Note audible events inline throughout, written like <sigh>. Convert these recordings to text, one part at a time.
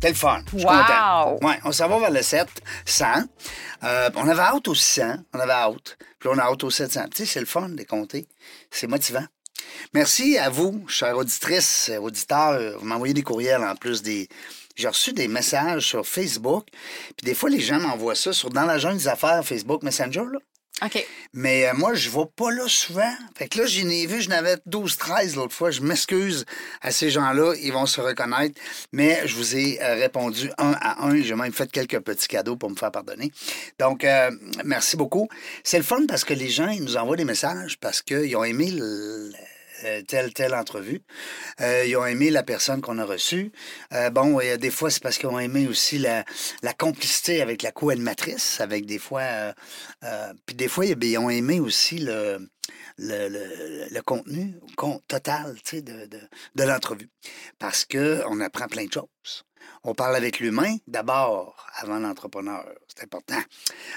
C'était le fun. Je suis Wow! content. Ouais, on s'en va vers le 7, 100. Euh, on avait hâte au 600, on avait hâte. Puis on a hâte au 700. Tu sais, c'est le fun de compter. C'est motivant. Merci à vous, chères auditrices, euh, auditeurs. Vous m'envoyez des courriels en plus des. J'ai reçu des messages sur Facebook. Puis des fois, les gens m'envoient ça sur Dans la jungle des affaires Facebook Messenger. Là. OK. Mais euh, moi, je vais pas là souvent. Fait que là, j'en ai vu, je n'avais 12-13 l'autre fois. Je m'excuse à ces gens-là, ils vont se reconnaître. Mais je vous ai euh, répondu un à un. J'ai même fait quelques petits cadeaux pour me faire pardonner. Donc, euh, merci beaucoup. C'est le fun parce que les gens, ils nous envoient des messages parce qu'ils ont aimé le- euh, telle, telle entrevue. Euh, ils ont aimé la personne qu'on a reçue. Euh, bon, et, des fois, c'est parce qu'ils ont aimé aussi la, complicité avec la co-animatrice, avec des fois... euh, puis des fois, ils ils ont aimé aussi le, le, le- contenu con- total de, de, de l'entrevue. Parce qu'on apprend plein de choses. On parle avec l'humain d'abord, avant l'entrepreneur. C'est important.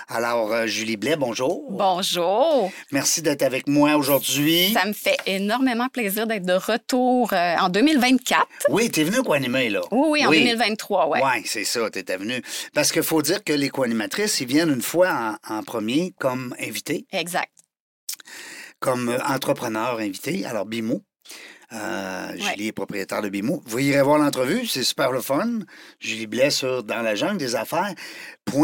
Alors, euh, Julie Blais, bonjour. Bonjour. Merci d'être avec moi aujourd'hui. Ça me fait énormément plaisir d'être de retour euh, en 2024. Oui, t'es venu co-animer, là. Oui, oui, en 2023, ouais. Oui, c'est ça, t'étais venu. Parce qu'il faut dire que les co-animatrices, ils viennent une fois en, en premier comme invités, Exact. comme euh, entrepreneurs invités. Alors, Bimo. Euh, Ouais. Julie est propriétaire de Bimo. Vous irez voir l'entrevue, c'est super le fun. Julie Blais sur Dans la jungle des affaires.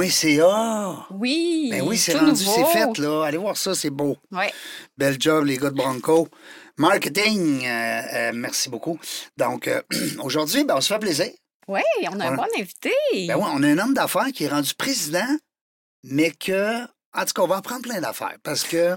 .ca. Oui. Ben oui, c'est rendu, c'est fait, là. Allez voir ça, c'est beau. Ouais. Bel job, les gars de Bronco. Marketing, euh, euh, merci beaucoup. Donc, <clears throat> aujourd'hui, ben, on se fait plaisir. Oui, on a un On- bon invité. Ben oui, on a un homme d'affaires qui est rendu président, mais que, en tout cas, on va apprendre plein d'affaires parce que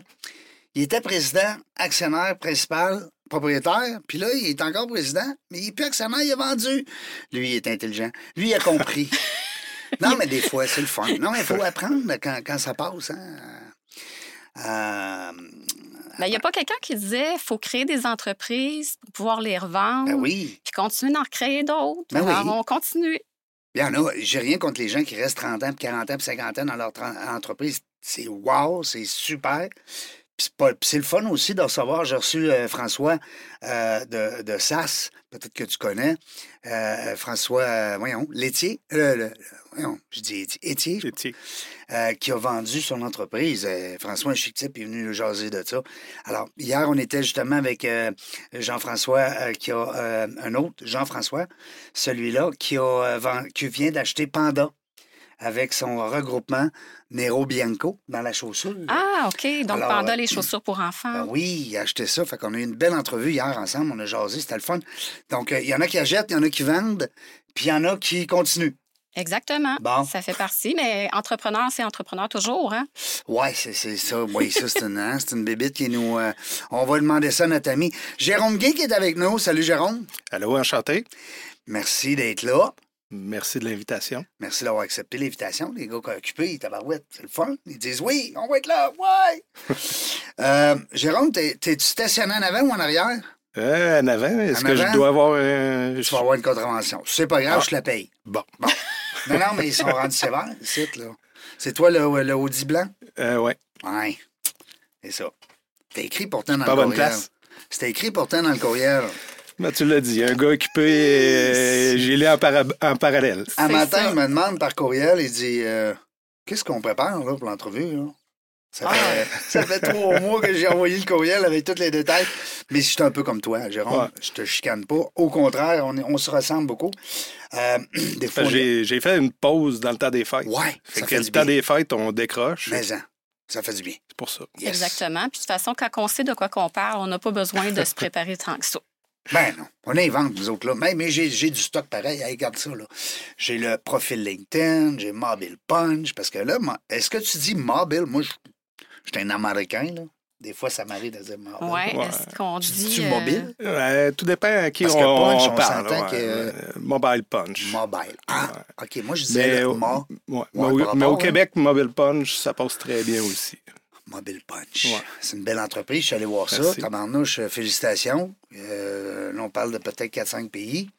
il était président, actionnaire principal, propriétaire, puis là, il est encore président, mais il est plus actionnaire, il a vendu. Lui, il est intelligent. Lui, il a compris. <laughs> non, mais des fois, c'est le fun. Non, mais il faut apprendre quand, quand ça passe. Hein? Euh, Ben, il n'y a pas quelqu'un qui disait faut créer des entreprises pour pouvoir les revendre. ben oui. Puis continuer d'en créer d'autres. Ben oui. Alors, on continue. Il y en a, j'ai rien contre les gens qui restent 30 ans, puis 40 ans, puis 50 ans dans leur entreprise. C'est wow, c'est super. C'est le fun aussi de recevoir. J'ai reçu euh, François euh, de, de SAS, peut-être que tu connais. Euh, François, voyons, Laitier. le- voyons, je dis Étier, Étier, qui a vendu son entreprise. François, un chic type, est venu jaser de ça. Alors, hier, on était justement avec Jean-François, qui a un autre, Jean-François, celui-là, qui, a, qui vient d'acheter Panda avec son regroupement Nero Bianco dans la chaussure. Ah, OK. Donc, Alors, Panda, euh, les chaussures pour enfants. Ben oui, il a acheté ça. Fait qu'on a eu une belle entrevue hier ensemble. On a jasé, c'était le fun. Donc, euh, il y en a qui achètent, il y en a qui vendent, puis il y en a qui continuent. Exactement. Bon. Ça fait partie, mais entrepreneur, c'est entrepreneur toujours. Hein? Ouais, c'est c'est ça. Oui, ça, c'est une, hein, c'est une bébite qui nous. euh, on va demander ça à notre ami Jérôme Gay qui est avec nous. Salut, Jérôme. Allô, enchanté. Merci d'être là. Merci de l'invitation. Merci d'avoir accepté l'invitation. Les gars qui ont occupé, tabarouette, c'est le fun. Ils disent oui, on va être là, ouais. <laughs> Euh, Jérôme, t'es- t'es-tu stationné en avant ou en arrière? Euh, en avant, est-ce que je dois avoir un... Tu vas avoir une contravention. C'est pas grave, Ah. je te la paye. Bon. Non, non, mais ils sont rendus sévères, ici, là. C'est toi le, le Audi blanc? Euh, ouais. Ouais. C'est ça. C'était écrit pourtant dans Pas le bonne courriel. place. C'était écrit pourtant dans le courriel. Ben, tu l'as dit, un gars occupé, euh, j'ai lu en, para- en parallèle. Un matin, ça. il me demande par courriel, il dit euh, Qu'est-ce qu'on prépare là, pour l'entrevue? Ça Ah. fait, ça fait trois mois que j'ai envoyé le courriel avec tous les détails. Mais je suis un peu comme toi, Jérôme. Ouais. Je te chicane pas. Au contraire, on, est- on se ressemble beaucoup. Euh, <clears throat> J'ai j'ai fait une pause dans le temps des fêtes. Ouais, Fait ça que fait le du temps bien. des fêtes, on décroche. Mais hein, ça fait du bien. C'est pour ça. Yes. Exactement. Puis de toute façon, quand on sait de quoi qu'on parle, on n'a pas besoin de se préparer tant que ça. Ben non, on invente, nous autres, là. Mais, mais j'ai, j'ai du stock pareil. Hey, regarde ça, là. J'ai le profil LinkedIn, j'ai Mobile Punch, parce que là, est-ce que tu dis mobile? Moi, je je suis un Américain, là. Des fois, ça m'arrive de dire mobile. Ouais, Ouais. est-ce qu'on dit. Dis-tu euh, mobile? Tout dépend à qui Parce on, que punch, on on parle. s'entend ouais. que- Euh, Mobile punch. Mobile. Ah, OK. Moi, je disais Mais, le au- mo- ouais, mais au, par mais au rapport, Québec, Mobile Punch, ça passe très bien aussi. Mobile Punch. Ouais. C'est une belle entreprise. Je suis allé voir ça. Merci. Tabarnouche, euh, félicitations. Euh, là, on parle de peut-être 4-5 pays.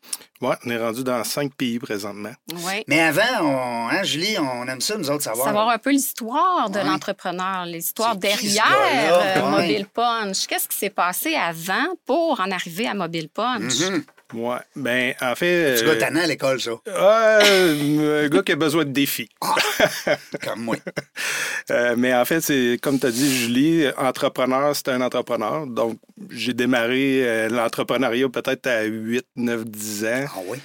Ouais, on est rendu dans cinq pays présentement. ouais. Mais avant, on, hein, Julie, on aime ça, nous autres, savoir. Savoir un peu l'histoire de Ouais. l'entrepreneur, l'histoire derrière euh, Ouais. Mobile Punch. Qu'est-ce qui s'est passé avant pour en arriver à Mobile Punch? Mhm. Ouais, ben, en fait. Tu gars tannant à l'école, ça? euh, un gars qui a besoin de défis. Comme moi. <laughs> Euh, mais en fait, c'est comme tu as dit, Julie, entrepreneur, c'est un entrepreneur. Donc, j'ai démarré euh, l'entrepreneuriat peut-être à 8, 9, 10 ans Ah oui?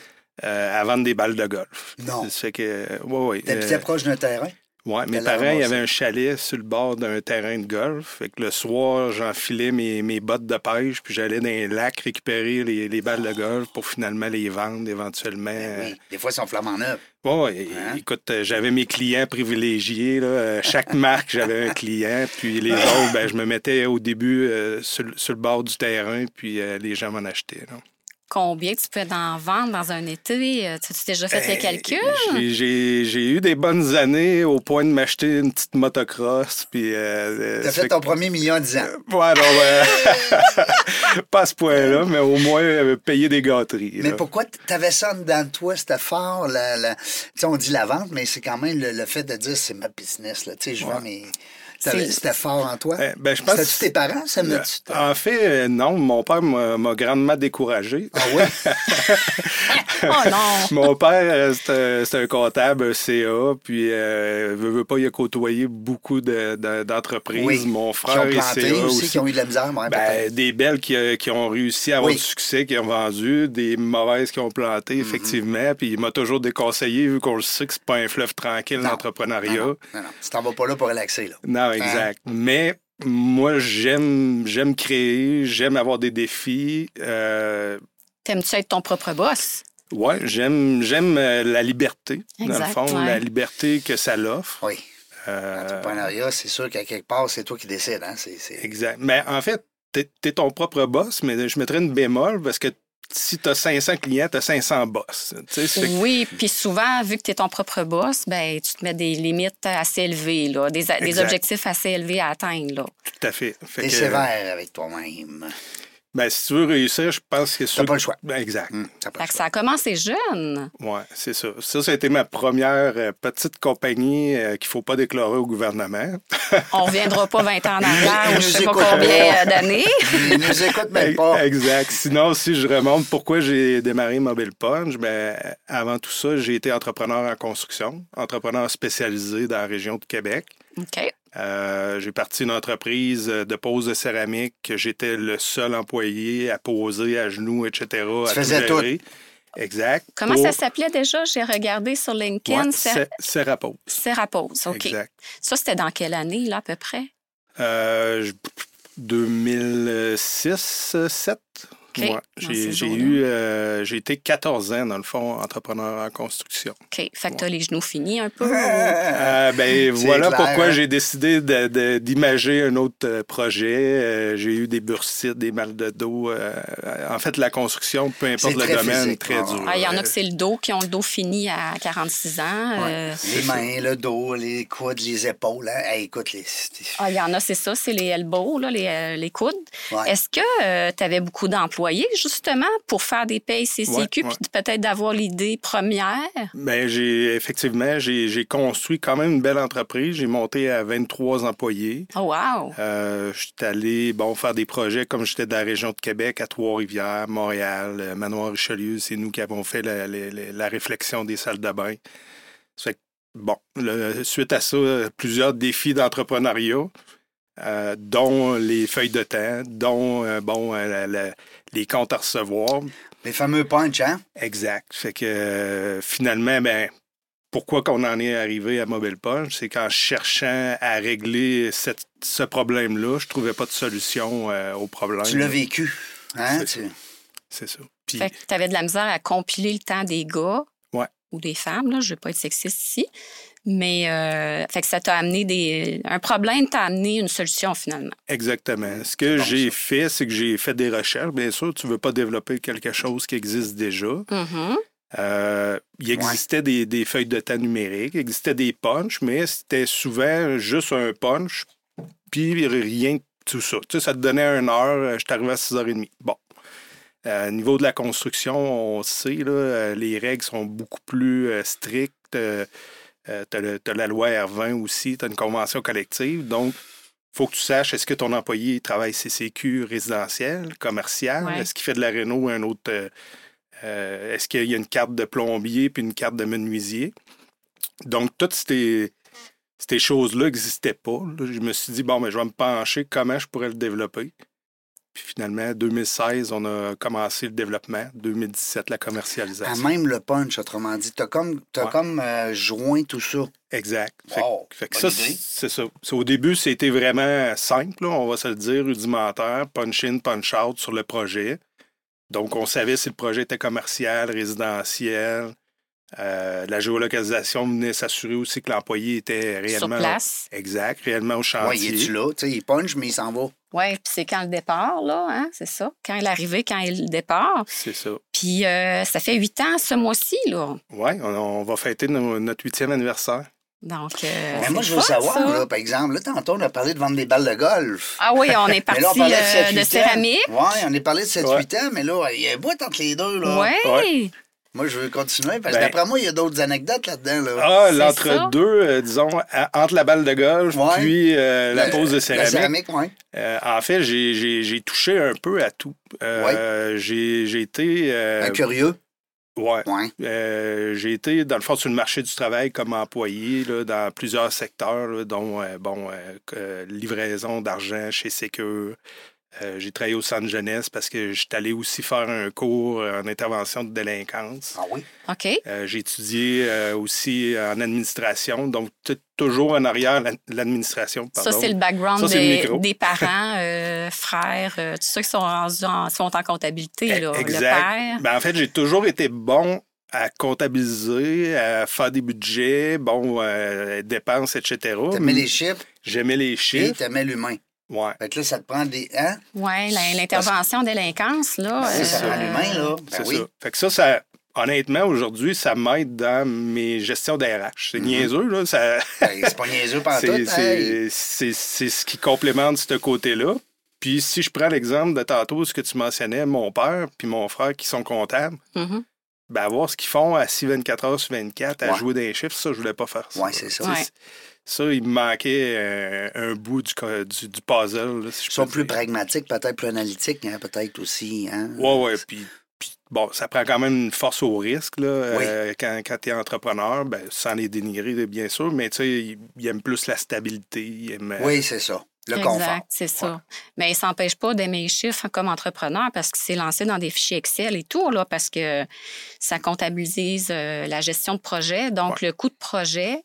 à vendre des balles de golf. Non. Ça fait que, ouais, ouais. T'habitais proche d'un terrain? Ouais, mes parents, il y avait un chalet sur le bord d'un terrain de golf. Fait que le soir, j'enfilais mes, mes bottes de pêche, puis j'allais dans les lacs récupérer les, les balles de golf pour finalement les vendre éventuellement. Ben oui. Des fois, ils sont flamants neufs. Ouais, é- Hein? écoute, euh, j'avais mes clients privilégiés. Là. Euh, Chaque <laughs> marque, j'avais un client. Puis les <laughs> autres, ben, je me mettais au début euh, sur, le- sur le bord du terrain, puis euh, les gens m'en achetaient. là. Combien tu peux en vendre dans un été? Euh, Tu as déjà fait les Ben, calculs? j'ai- J'ai eu des bonnes années au point de m'acheter une petite motocross. Puis, euh, euh, T'as fait ton premier million à 10 ans. Ouais, non, ben, <laughs> pas à ce point-là, mais au moins euh, payer des gâteries. Mais là. pourquoi t'avais ça en dedans de toi, c'était fort, la, la- on dit la vente, mais c'est quand même le, le fait de dire c'est ma business, là, je vends mes... C'était fort en toi? Eh, ben, je pense C'était-tu tes parents, ça me tu En fait, euh, non, mon père m'a grandement découragé. Ah oui? <laughs> <laughs> Oh non! Mon père, euh, c'est un- comptable un CA, puis euh, veut, veut pas, il a côtoyé beaucoup de- de- d'entreprises. Oui. Mon qui frère ont est planté CA aussi, aussi. qui ont eu de la misère, ouais, Ben, des belles qui, euh, qui ont réussi à avoir Oui. du succès, qui ont vendu, des mauvaises qui ont planté, Mm-hmm. effectivement. Puis il m'a toujours déconseillé, vu qu'on le sait que c'est pas un fleuve tranquille, l'entrepreneuriat. Non, non, non, non. Tu t'en vas pas là pour relaxer, là. Non, exact. Mais moi, j'aime j'aime créer, j'aime avoir des défis. Euh, T'aimes-tu être ton propre boss? ouais, j'aime j'aime euh, la liberté, dans le fond, ouais. la liberté que ça l'offre. Oui. Euh, L'entrepreneuriat, c'est sûr qu'à quelque part, c'est toi qui décides, hein? C'est, c'est... exact. Mais en fait, t'es es ton propre boss, mais je mettrais une bémol parce que si tu as 500 clients, tu as 500 boss. Oui, puis souvent, vu que tu es ton propre boss, ben, tu te mets des limites assez élevées, là, des, objectifs assez élevés à atteindre. Là. Tout à fait. Fait que, sévère avec toi-même. Ben, si tu veux réussir, je pense que T'as pas le choix. Ben, exact. Hum, t'as pas Fait le que choix. ça a commencé jeune. Oui, c'est ça. Ça, ça a été ma première euh, petite compagnie euh, qu'il ne faut pas déclarer au gouvernement. On reviendra pas 20 ans en <laughs> arrière je nous sais pas combien euh, d'années. Ils nous <laughs> écoutent même pas. Exact. Sinon, si je remonte pourquoi j'ai démarré Mobile Punch, ben, avant tout ça, j'ai été entrepreneur en construction, entrepreneur spécialisé dans la région de Québec. OK. Euh, j'ai parti une entreprise de pose de céramique que j'étais le seul employé à poser à genoux, etc. à faisais tout. Exact. Comment Pour- ça s'appelait déjà? J'ai regardé sur LinkedIn. Ouais, Ser- Cé- Cérapose. Serapose. OK. Exact. Ça, c'était dans quelle année, là, à peu près? Euh, je- 2006, 7. Ouais. J'ai eu, euh, j'ai été 14 ans, dans le fond, entrepreneur en construction. OK. Fait que t'as les genoux finis un peu. ou- Euh, ben, voilà clair, pourquoi hein? j'ai décidé d'imager un autre euh, projet. Euh, j'ai eu des bursites, des mal de dos. euh, en fait, la construction, peu importe le très domaine, physique, très ouais. dur. Ah, Il y en a que c'est le dos qui ont le dos fini à 46 ans. euh, Les mains, le dos, les coudes, les épaules. Hein? Hey, écoute, les... Ah, il y en a, c'est ça, c'est les elbows, là, les, les coudes. Ouais. Est-ce que tu avais beaucoup justement, pour faire des payes CCQ, Ouais, ouais. puis peut-être d'avoir l'idée première? Ben, j'ai effectivement, j'ai j'ai construit quand même une belle entreprise. J'ai monté à 23 employés. Oh, wow! Euh, je suis allé bon, faire des projets comme j'étais de la région de Québec, à Trois-Rivières, Montréal, euh, Manoir-Richelieu. C'est nous qui avons fait la, la- la- la réflexion des salles de bain. Ça fait que, bon, le- suite à ça, plusieurs défis d'entrepreneuriat, euh, dont les feuilles de temps, dont euh, bon, euh, la- la- les comptes à recevoir. Les fameux punch, hein? Exact. Fait que euh, finalement, ben, pourquoi qu'on en est arrivé à Mobile Punch, c'est qu'en cherchant à régler cette- ce problème-là, je trouvais pas de solution euh, au problème. Tu l'as vécu. Hein? C'est ça. Puis, Fait que tu avais de la misère à compiler le temps des gars. Ouais. ou des femmes, là, je ne veux pas être sexiste ici. Mais euh, fait que ça t'a amené des. Un problème t'a amené une solution finalement. Exactement. Ce que j'ai fait, c'est que j'ai fait des recherches. Bien sûr, tu ne veux pas développer quelque chose qui existe déjà. Mhm. Euh, il existait des, des feuilles de temps numériques, il existait des punchs, mais c'était souvent juste un punch, puis rien de tout ça. Tu sais, ça te donnait une heure, euh, je t'arrivais à 6h30. Bon. Euh, au niveau de la construction, on sait, là, les règles sont beaucoup plus euh, strictes. Euh, tu as, la loi R20 aussi, tu as une convention collective. Donc, il faut que tu saches, est-ce que ton employé travaille CCQ résidentiel, commercial? Ouais. Est-ce qu'il fait de la réno ou un autre... euh, euh, est-ce qu'il y a une carte de plombier puis une carte de menuisier? Donc, toutes ces, ces choses-là n'existaient pas. Là, je me suis dit, bon, mais je vais me pencher comment je pourrais le développer. Puis finalement, 2016, on a commencé le développement. 2017, la À commercialisation. même le punch, autrement dit. Tu as comme, t'as Ouais. comme euh, joint tout ça. Exact. Fait, Wow, fait que bonne ça, c'est ça. Au début, c'était vraiment simple, là, on va se le dire, rudimentaire, punch in, punch out sur le projet. Donc, on savait si le projet était commercial, résidentiel. Euh, la géolocalisation venait s'assurer aussi que l'employé était Sur réellement. place. Exact, réellement au chantier. il est-tu là? Tu sais, il punch, mais il s'en va. Oui, puis c'est quand le départ, là, hein, c'est ça. Quand quand est le départ. C'est ça. Puis euh, ça fait huit ans ce mois-ci, là. Oui, on, on va fêter no- notre huitième anniversaire. Donc. euh, Mais moi, je veux fun, savoir, là, par exemple, là, tantôt, on a parlé de vendre des balles de golf. Ah oui, on est <laughs> parti là, on parlait de, euh, 7, de céramique. Oui, on est parlé de 7-8 Ouais. ans, mais là, il y a un bout entre les deux. Là. Oui. Ouais. Moi, je veux continuer, parce que Ben- d'après moi, il y a d'autres anecdotes là-dedans. Là. Ah, l'entre-deux, euh, disons, à- entre la balle de golf Ouais. puis euh, la, pose de La céramique. Euh, en fait, j'ai- j'ai j'ai touché un peu à tout. Euh, J'ai j'ai été. euh, Un curieux. ouais. Oui. Euh, j'ai été, dans le fond, sur le marché du travail comme employé là, dans plusieurs secteurs, là, dont euh, bon, livraison d'argent chez Secure. Euh, j'ai travaillé au centre jeunesse parce que j'étais allé aussi faire un cours euh, en intervention de délinquance. Ah oui? OK. Euh, j'ai étudié euh, aussi en administration, donc toujours en arrière la- l'administration. Ça, pardon. c'est le background Ça, c'est le des, parents, euh, frères, euh, tous ceux qui sont, rendus en, sont en comptabilité. Là. Le Exact. père. Ben, en fait, j'ai toujours été bon à comptabiliser, à faire des budgets, bon, euh, dépenses, etc. T'aimais les chiffres? J'aimais les et chiffres. t'aimais l'humain? Ouais. Fait que là, ça te prend des. Hein? Oui, l'intervention délinquance, là. Ben, ça euh, prend l'humain, là. Ben c'est oui. ça. Fait que ça, ça honnêtement, aujourd'hui, ça m'aide dans mes gestions d'RH. C'est Mhm. niaiseux, là. Ça... <laughs> Ben, c'est pas niaiseux par <laughs> tout. c'est, Hey. ce qui complémente ce côté-là. Puis si je prends l'exemple de tantôt, ce que tu mentionnais, mon père puis mon frère qui sont comptables, mhm. ben avoir ce qu'ils font à 6 24 heures sur 24, à Ouais. jouer des chiffres, ça, je voulais pas faire ça. Ouais, c'est ça. Ouais. Ça, il me manquait euh, un bout du, du, du puzzle. là, si Ils sont plus pragmatiques, peut-être plus analytiques, hein, peut-être aussi. Hein? Ouais, ouais. Puis, puis, bon, ça prend quand même une force au risque. Là, euh, quand quand tu es entrepreneur, ben, sans les dénigrer, bien sûr, mais tu sais, ils ils aiment plus la stabilité. Ils aiment, euh, Oui, c'est ça. Le exact, confort. c'est ça. Mais il ne s'empêche pas d'aimer les chiffres comme entrepreneur parce qu'il s'est lancé dans des fichiers Excel et tout, là, parce que ça comptabilise euh, la gestion de projet, donc le coût de projet.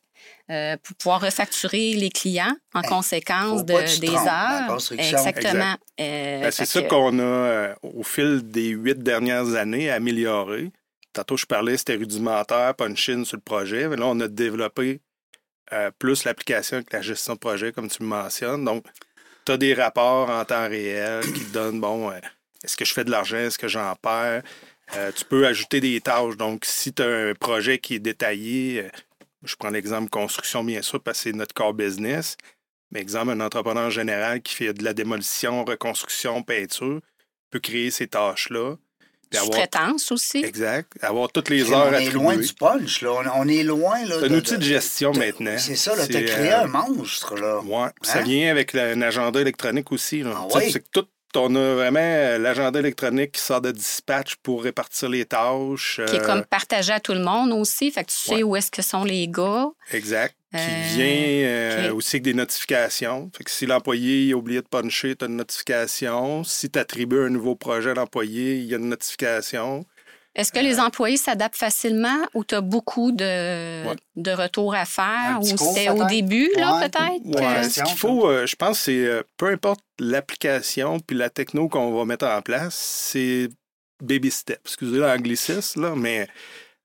Euh, pour pouvoir refacturer les clients en conséquence de- que des heures. Exactement. Euh, Ben, c'est ça que- qu'on a, euh, au fil des huit dernières années, amélioré. Tantôt, je parlais, c'était rudimentaire, punch-in sur le projet. Mais là, on a développé euh, plus l'application avec la gestion de projet, comme tu me mentionnes. Donc, tu as des rapports en temps réel qui te donnent, bon, euh, est-ce que je fais de l'argent, est-ce que j'en perds? Euh, tu peux ajouter des tâches. Donc, si tu as un projet qui est détaillé, euh, je prends l'exemple construction, bien sûr, parce que c'est notre core business. Mais exemple, un entrepreneur général qui fait de la démolition, reconstruction, peinture, peut créer ces tâches-là. Sous-traitance aussi. Exact. Avoir toutes les on heures est loin attribuées. du punch, là. On, on est loin, là. C'est un outil de gestion maintenant. C'est ça, là. T'as créé euh, un monstre, là. Ouais. Puis Ça Hein? vient avec la- un agenda électronique aussi. Là. Ah oui? C'est que tout, on a vraiment euh, l'agenda électronique qui sort de dispatch pour répartir les tâches. Qui est euh, comme partagé à tout le monde aussi. Fait que tu sais où est-ce que sont les gars. Exact. Qui Euh, vient aussi avec des notifications. Fait que si l'employé a oublié de puncher, tu as une notification. Si tu attribues un nouveau projet à l'employé, il y a une notification. Est-ce que les employés s'adaptent facilement ou tu as beaucoup de, Ouais. de retours à faire ou c'était au début, là, Ouais. peut-être? Ouais. Ce qu'il faut, euh, je pense, c'est euh, peu importe l'application puis la techno qu'on va mettre en place, c'est baby step. Excusez l'anglicisme, là, mais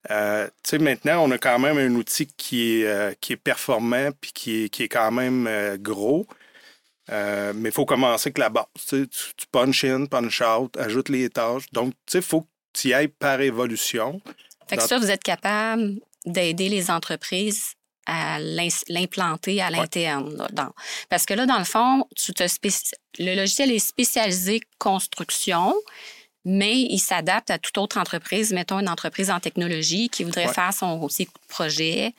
Euh, tu sais, maintenant, on a quand même un outil qui est, euh, qui est performant puis qui est, qui est quand même euh, gros. Euh, mais il faut commencer avec la base. Tu, tu- tu punch in, punch out, ajoute les tâches. Donc, tu sais, il faut que tu y ailles par évolution. Fait que Dans- ça, vous êtes capable d'aider les entreprises à l'implanter à l'interne. dans- Parce que là, dans le fond, tu te spéci- le logiciel est spécialisé construction, mais il s'adapte à toute autre entreprise, mettons une entreprise en technologie qui voudrait Ouais. faire son aussi projet.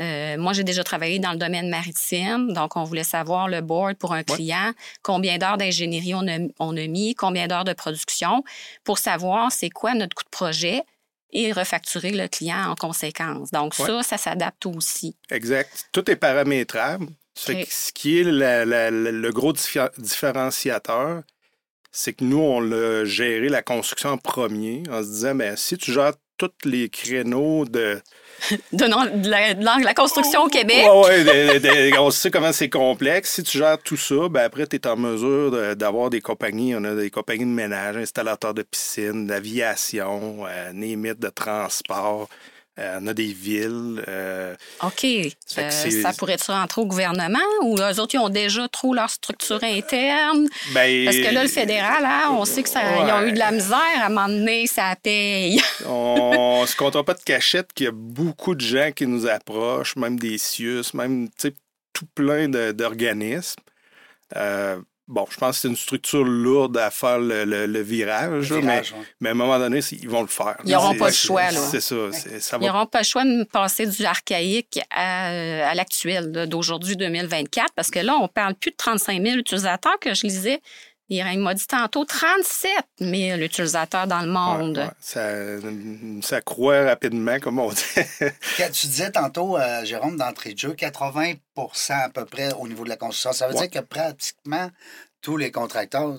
Euh, moi, j'ai déjà travaillé dans le domaine maritime, donc on voulait savoir le board pour un client, combien d'heures d'ingénierie on a, on a mis, combien d'heures de production, pour savoir c'est quoi notre coût de projet et refacturer le client en conséquence. Donc Ouais. ça, ça s'adapte aussi. Exact. Tout est paramétrable. Ce qui est la- la- la- le gros diffé- différenciateur, c'est que nous, on l'a géré la construction en premier en se disant, ben, si tu gères tous les créneaux de... <laughs> Donnons de la, de la- construction au Québec. Ouais, ouais, de- de- on sait comment c'est complexe. Si tu gères tout ça, ben après, tu es en mesure de- d'avoir des compagnies. On a des compagnies de ménage, installateurs de piscine, d'aviation, euh, némites de transport. Euh, on a des villes. euh, OK. Euh, ça pourrait-tu rentrer au gouvernement ou eux autres, ils ont déjà trop leur structure interne? ben, Parce que là, le fédéral, hein, on sait qu'ils ont eu de la misère à m'emmener, ça paye. <laughs> On se comptera pas de cachette qu'il y a beaucoup de gens qui nous approchent, même des CIUS, même tout plein d'organismes. Euh, bon, je pense que c'est une structure lourde à faire le, le- le virage, mais, ouais. mais à un moment donné, ils vont le faire. Ils n'auront pas le choix, là. C'est ça. ça Ils va n'auront pas le choix de passer du archaïque à, euh, à l'actuel, d'aujourd'hui 2024, parce que là, on parle plus de 35 000 utilisateurs que je lisais. Il m'a dit tantôt 37 000 utilisateurs dans le monde. Ouais, ouais. Ça, ça croît rapidement, comme on dit. <laughs> Quand tu disais tantôt, euh, Jérôme, d'entrée de jeu, 80% à peu près au niveau de la construction. Ça veut Ouais. dire que pratiquement tous les contracteurs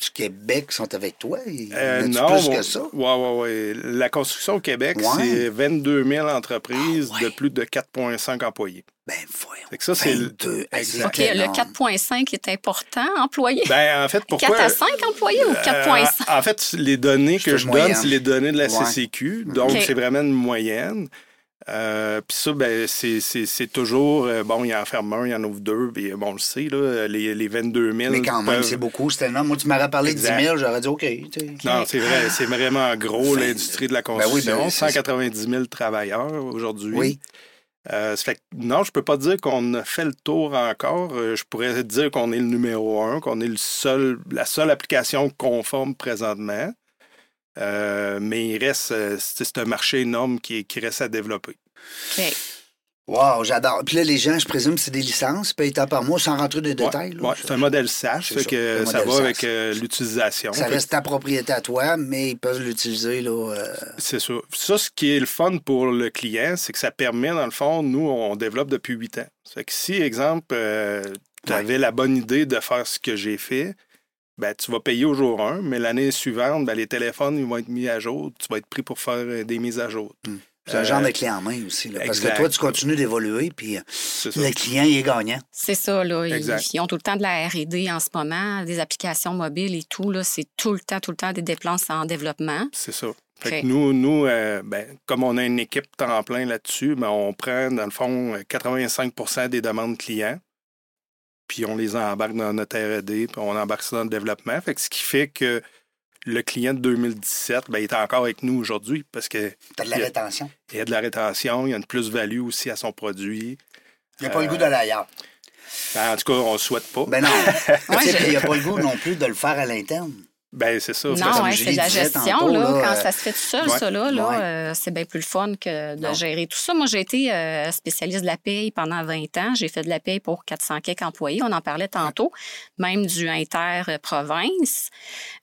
du Québec sont avec toi? Il y en Euh, non, plus ouais, que ça? ouais, ouais, ouais. La construction au Québec, Ouais. c'est 22 000 entreprises Ah, ouais. de plus de 4,5 employés. Ben, voyons. Fait que ça, c'est le- 22. Hey, c'est Exact. OK, le énorme. 4,5 est important, employé. Ben, en fait, pourquoi... 4 à 5 employés ou 4,5? Euh, en fait, les données que je une donne, c'est les données de la Ouais. CCQ. Donc, OK. c'est vraiment une moyenne. Euh, puis ça, ben, c'est- toujours... euh, bon, il en ferme un, il y en ouvre deux. Puis bon, on le sait, là, les, les 22 000... Mais quand même, peuvent- c'est beaucoup. C'est tellement. Moi, tu m'aurais parlé de 10 Exact. 000, j'aurais dit OK. Non, c'est vrai, c'est vraiment gros, l'industrie de la Ben oui, construction. ben, c'est- 190 000 travailleurs aujourd'hui. Oui. Euh, ça fait que, non, je peux pas dire qu'on a fait le tour encore. Euh, je pourrais dire qu'on est le numéro un, qu'on est le seul, la seule application conforme présentement. Euh, mais il reste, euh, c'est un marché énorme qui, qui reste à développer. OK. Wow, j'adore. Puis là, les gens, je présume, c'est des licences, payent tant par mois sans rentrer dans les Ouais, détails. ouais, c'est un modèle SaaS, fait que ça va avec euh, l'utilisation. Ça Fait reste ta propriété à toi, mais ils peuvent l'utiliser. là. euh, C'est ça. Ça, ce qui est le fun pour le client, c'est que ça permet, dans le fond, nous, on développe depuis huit ans. Ça fait que si, exemple, tu avais la bonne idée de faire ce que j'ai fait, ben, tu vas payer au jour 1, mais l'année suivante, ben, les téléphones ils vont être mis à jour. Tu vas être pris pour faire euh, des mises à jour. C'est un Euh, genre de clé en main aussi. là. Parce que exact. toi, tu continues d'évoluer, puis euh, le client, il est gagnant. C'est ça, là. Ils, Exact. ils ont tout le temps de la R&D en ce moment, des applications mobiles et tout, là. C'est tout le temps, tout le temps des dépenses en développement. C'est ça. Fait que nous, nous euh, ben, comme on a une équipe temps plein là-dessus, ben, on prend, dans le fond, 85% des demandes clients, puis on les embarque dans notre R&D, puis on embarque ça dans le développement. Fait que ce qui fait que le client de 2017, ben, il est encore avec nous aujourd'hui parce qu'il Tu as de la Il y a- rétention. y a de la rétention, il y a une plus-value aussi à son produit. Il n'y a pas le Euh, goût d'aller ailleurs. Ben, en tout cas, on ne souhaite pas. Ben non. <laughs> Il n'y a pas le goût non plus de le faire à l'interne. Ben, c'est ça. Non, ouais, c'est de la gestion, tantôt, là, là, quand euh, ça se fait tout seul, ouais, ça, là, là, ouais. euh, c'est bien plus le fun que de Non. gérer tout ça. Moi, j'ai été euh, spécialiste de la paye pendant 20 ans. J'ai fait de la paye pour 400 quelques employés. On en parlait tantôt, même du inter-province.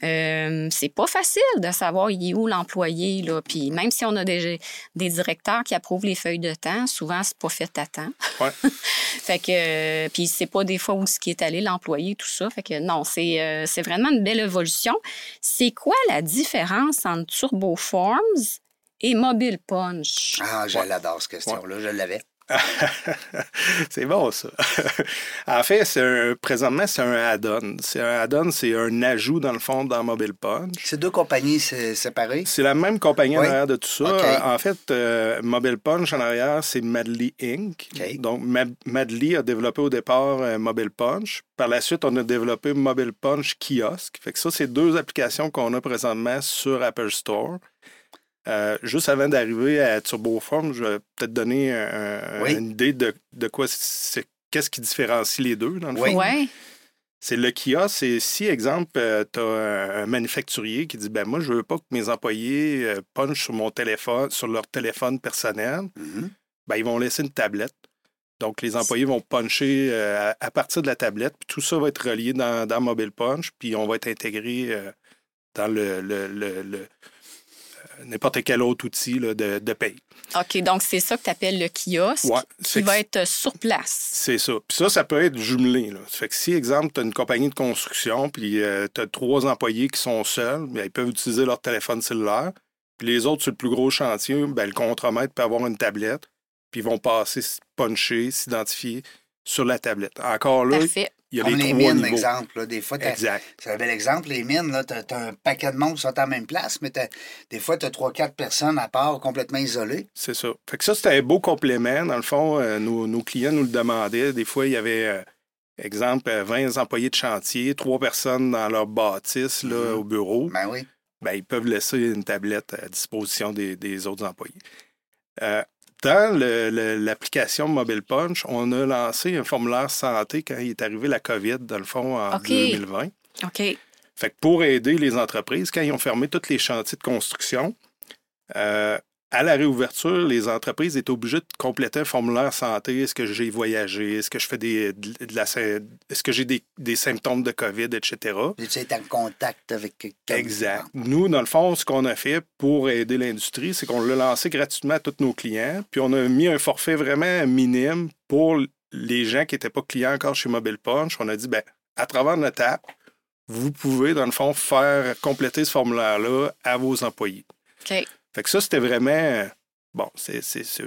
Euh, c'est pas facile de savoir il est où l'employé, là. Puis même si on a des, des directeurs qui approuvent les feuilles de temps, souvent, c'est pas fait à temps. Ouais. <laughs> Fait que, euh, puis c'est pas des fois où ce qui est allé l'employé, tout ça. Fait que non, c'est euh, c'est vraiment une belle évolution. C'est quoi la différence entre Turbo Forms et Mobile Punch? Ah, je l'adore, cette question-là. Je l'avais. <laughs> c'est bon, ça. <laughs> en fait, c'est un, présentement, c'est un add-on. C'est un add-on, c'est un ajout, dans le fond, dans Mobile Punch. C'est deux compagnies séparées? C'est la même compagnie en arrière de tout ça. En fait, euh, Mobile Punch, en arrière, c'est Madly Inc. Donc, Madly a développé au départ euh, Mobile Punch. Par la suite, on a développé Mobile Punch Kiosk. Fait que ça, c'est deux applications qu'on a présentement sur Apple Store. Euh, juste avant d'arriver à Turboform, je vais peut-être donner une idée de, quoi c'est, qu'est-ce qui différencie les deux, dans le fond. C'est le kiosque, c'est si, exemple, euh, tu as un manufacturier qui dit ben moi, je veux pas que mes employés euh, punchent sur mon téléphone, sur leur téléphone personnel, mm-hmm. ben, ils vont laisser une tablette. Donc, les employés vont puncher à, partir de la tablette, puis tout ça va être relié dans, dans Mobile Punch, puis on va être intégré dans le, le n'importe quel autre outil de, de, paye. OK, donc c'est ça que tu appelles le kiosque qui va être sur place. C'est ça. Puis ça, ça peut être jumelé. Là. fait que si, exemple, tu as une compagnie de construction, puis euh, tu as trois employés qui sont seuls, bien, ils peuvent utiliser leur téléphone cellulaire. Puis les autres, sur le plus gros chantier, bien, le contremaître peut avoir une tablette, puis ils vont passer, puncher, s'identifier sur la tablette. Encore là, Parfait. Il y a les, mines, exemple. Des fois, c'est un bel exemple. Les mines, tu as, un paquet de monde qui sont en même place, mais des fois, tu as trois, quatre personnes à part, complètement isolées. C'est ça. Fait que ça, c'était un beau complément. Dans le fond, euh, nos, clients nous le demandaient. Des fois, il y avait, euh, exemple, 20 euh, employés de chantier, trois personnes dans leur bâtisse là, mm-hmm. au bureau. Ben oui. Ben, ils peuvent laisser une tablette à disposition des, des autres employés dans l'application Mobile Punch, on a lancé un formulaire santé quand il est arrivé la COVID, dans le fond, en 2020. OK. Fait que pour aider les entreprises, quand ils ont fermé tous les chantiers de construction, euh, à la réouverture, les entreprises étaient obligées de compléter un formulaire santé. Est-ce que j'ai voyagé? Est-ce que je fais des, de la, est-ce que j'ai des, symptômes de COVID, etc. Tu es en contact avec quelqu'un. Exact. Nous, dans le fond, ce qu'on a fait pour aider l'industrie, c'est qu'on l'a lancé gratuitement à tous nos clients. Puis on a mis un forfait vraiment minime pour les gens qui n'étaient pas clients encore chez Mobile Punch. On a dit, ben, à travers notre app, vous pouvez, dans le fond, faire compléter ce formulaire-là à vos employés. OK. Fait que ça, c'était vraiment. Bon, c'est,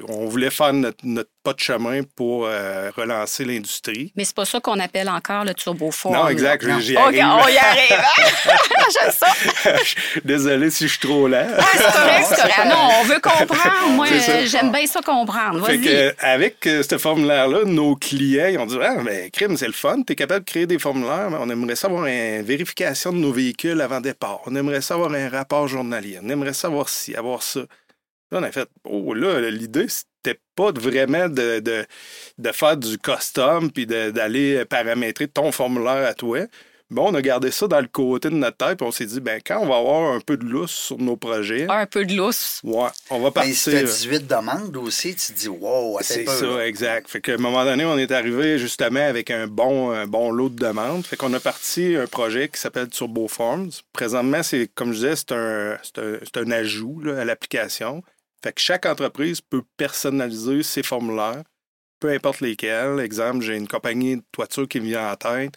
on voulait faire notre, pas de chemin pour euh, relancer l'industrie. Mais c'est pas ça qu'on appelle encore le turboform. Non, exact, j'y arrive. on y arrive. Hein? <laughs> J'aime ça. <laughs> Désolé si je suis trop lent. c'est correct, c'est correct. Non, on veut comprendre. <laughs> Moi, j'aime bien ça comprendre. Vas-y. Fait que, avec euh, ce formulaire-là, nos clients, ils ont dit Ah, mais crime, c'est le fun. Tu es capable de créer des formulaires, mais on aimerait savoir une vérification de nos véhicules avant départ. On aimerait savoir un rapport journalier. On aimerait savoir ci, avoir ça. Là, on a fait Oh, là, l'idée, c'était pas vraiment de, de, faire du custom puis d'aller paramétrer ton formulaire à toi. Bon, on a gardé ça dans le côté de notre tête, puis on s'est dit, ben quand on va avoir un peu de lousse sur nos projets. Un peu de lousse. Ouais, on va partir. Mais si tu 18 demandes aussi, tu te dis, wow, c'est ça, exact. Fait qu'à un moment donné, on est arrivé justement avec un bon, un bon lot de demandes. Fait qu'on a parti un projet qui s'appelle Turbo Forms. Présentement, c'est, comme je disais, c'est un, un, un, ajout à l'application. Fait que chaque entreprise peut personnaliser ses formulaires, peu importe lesquels. Exemple, j'ai une compagnie de toiture qui me vient en tête.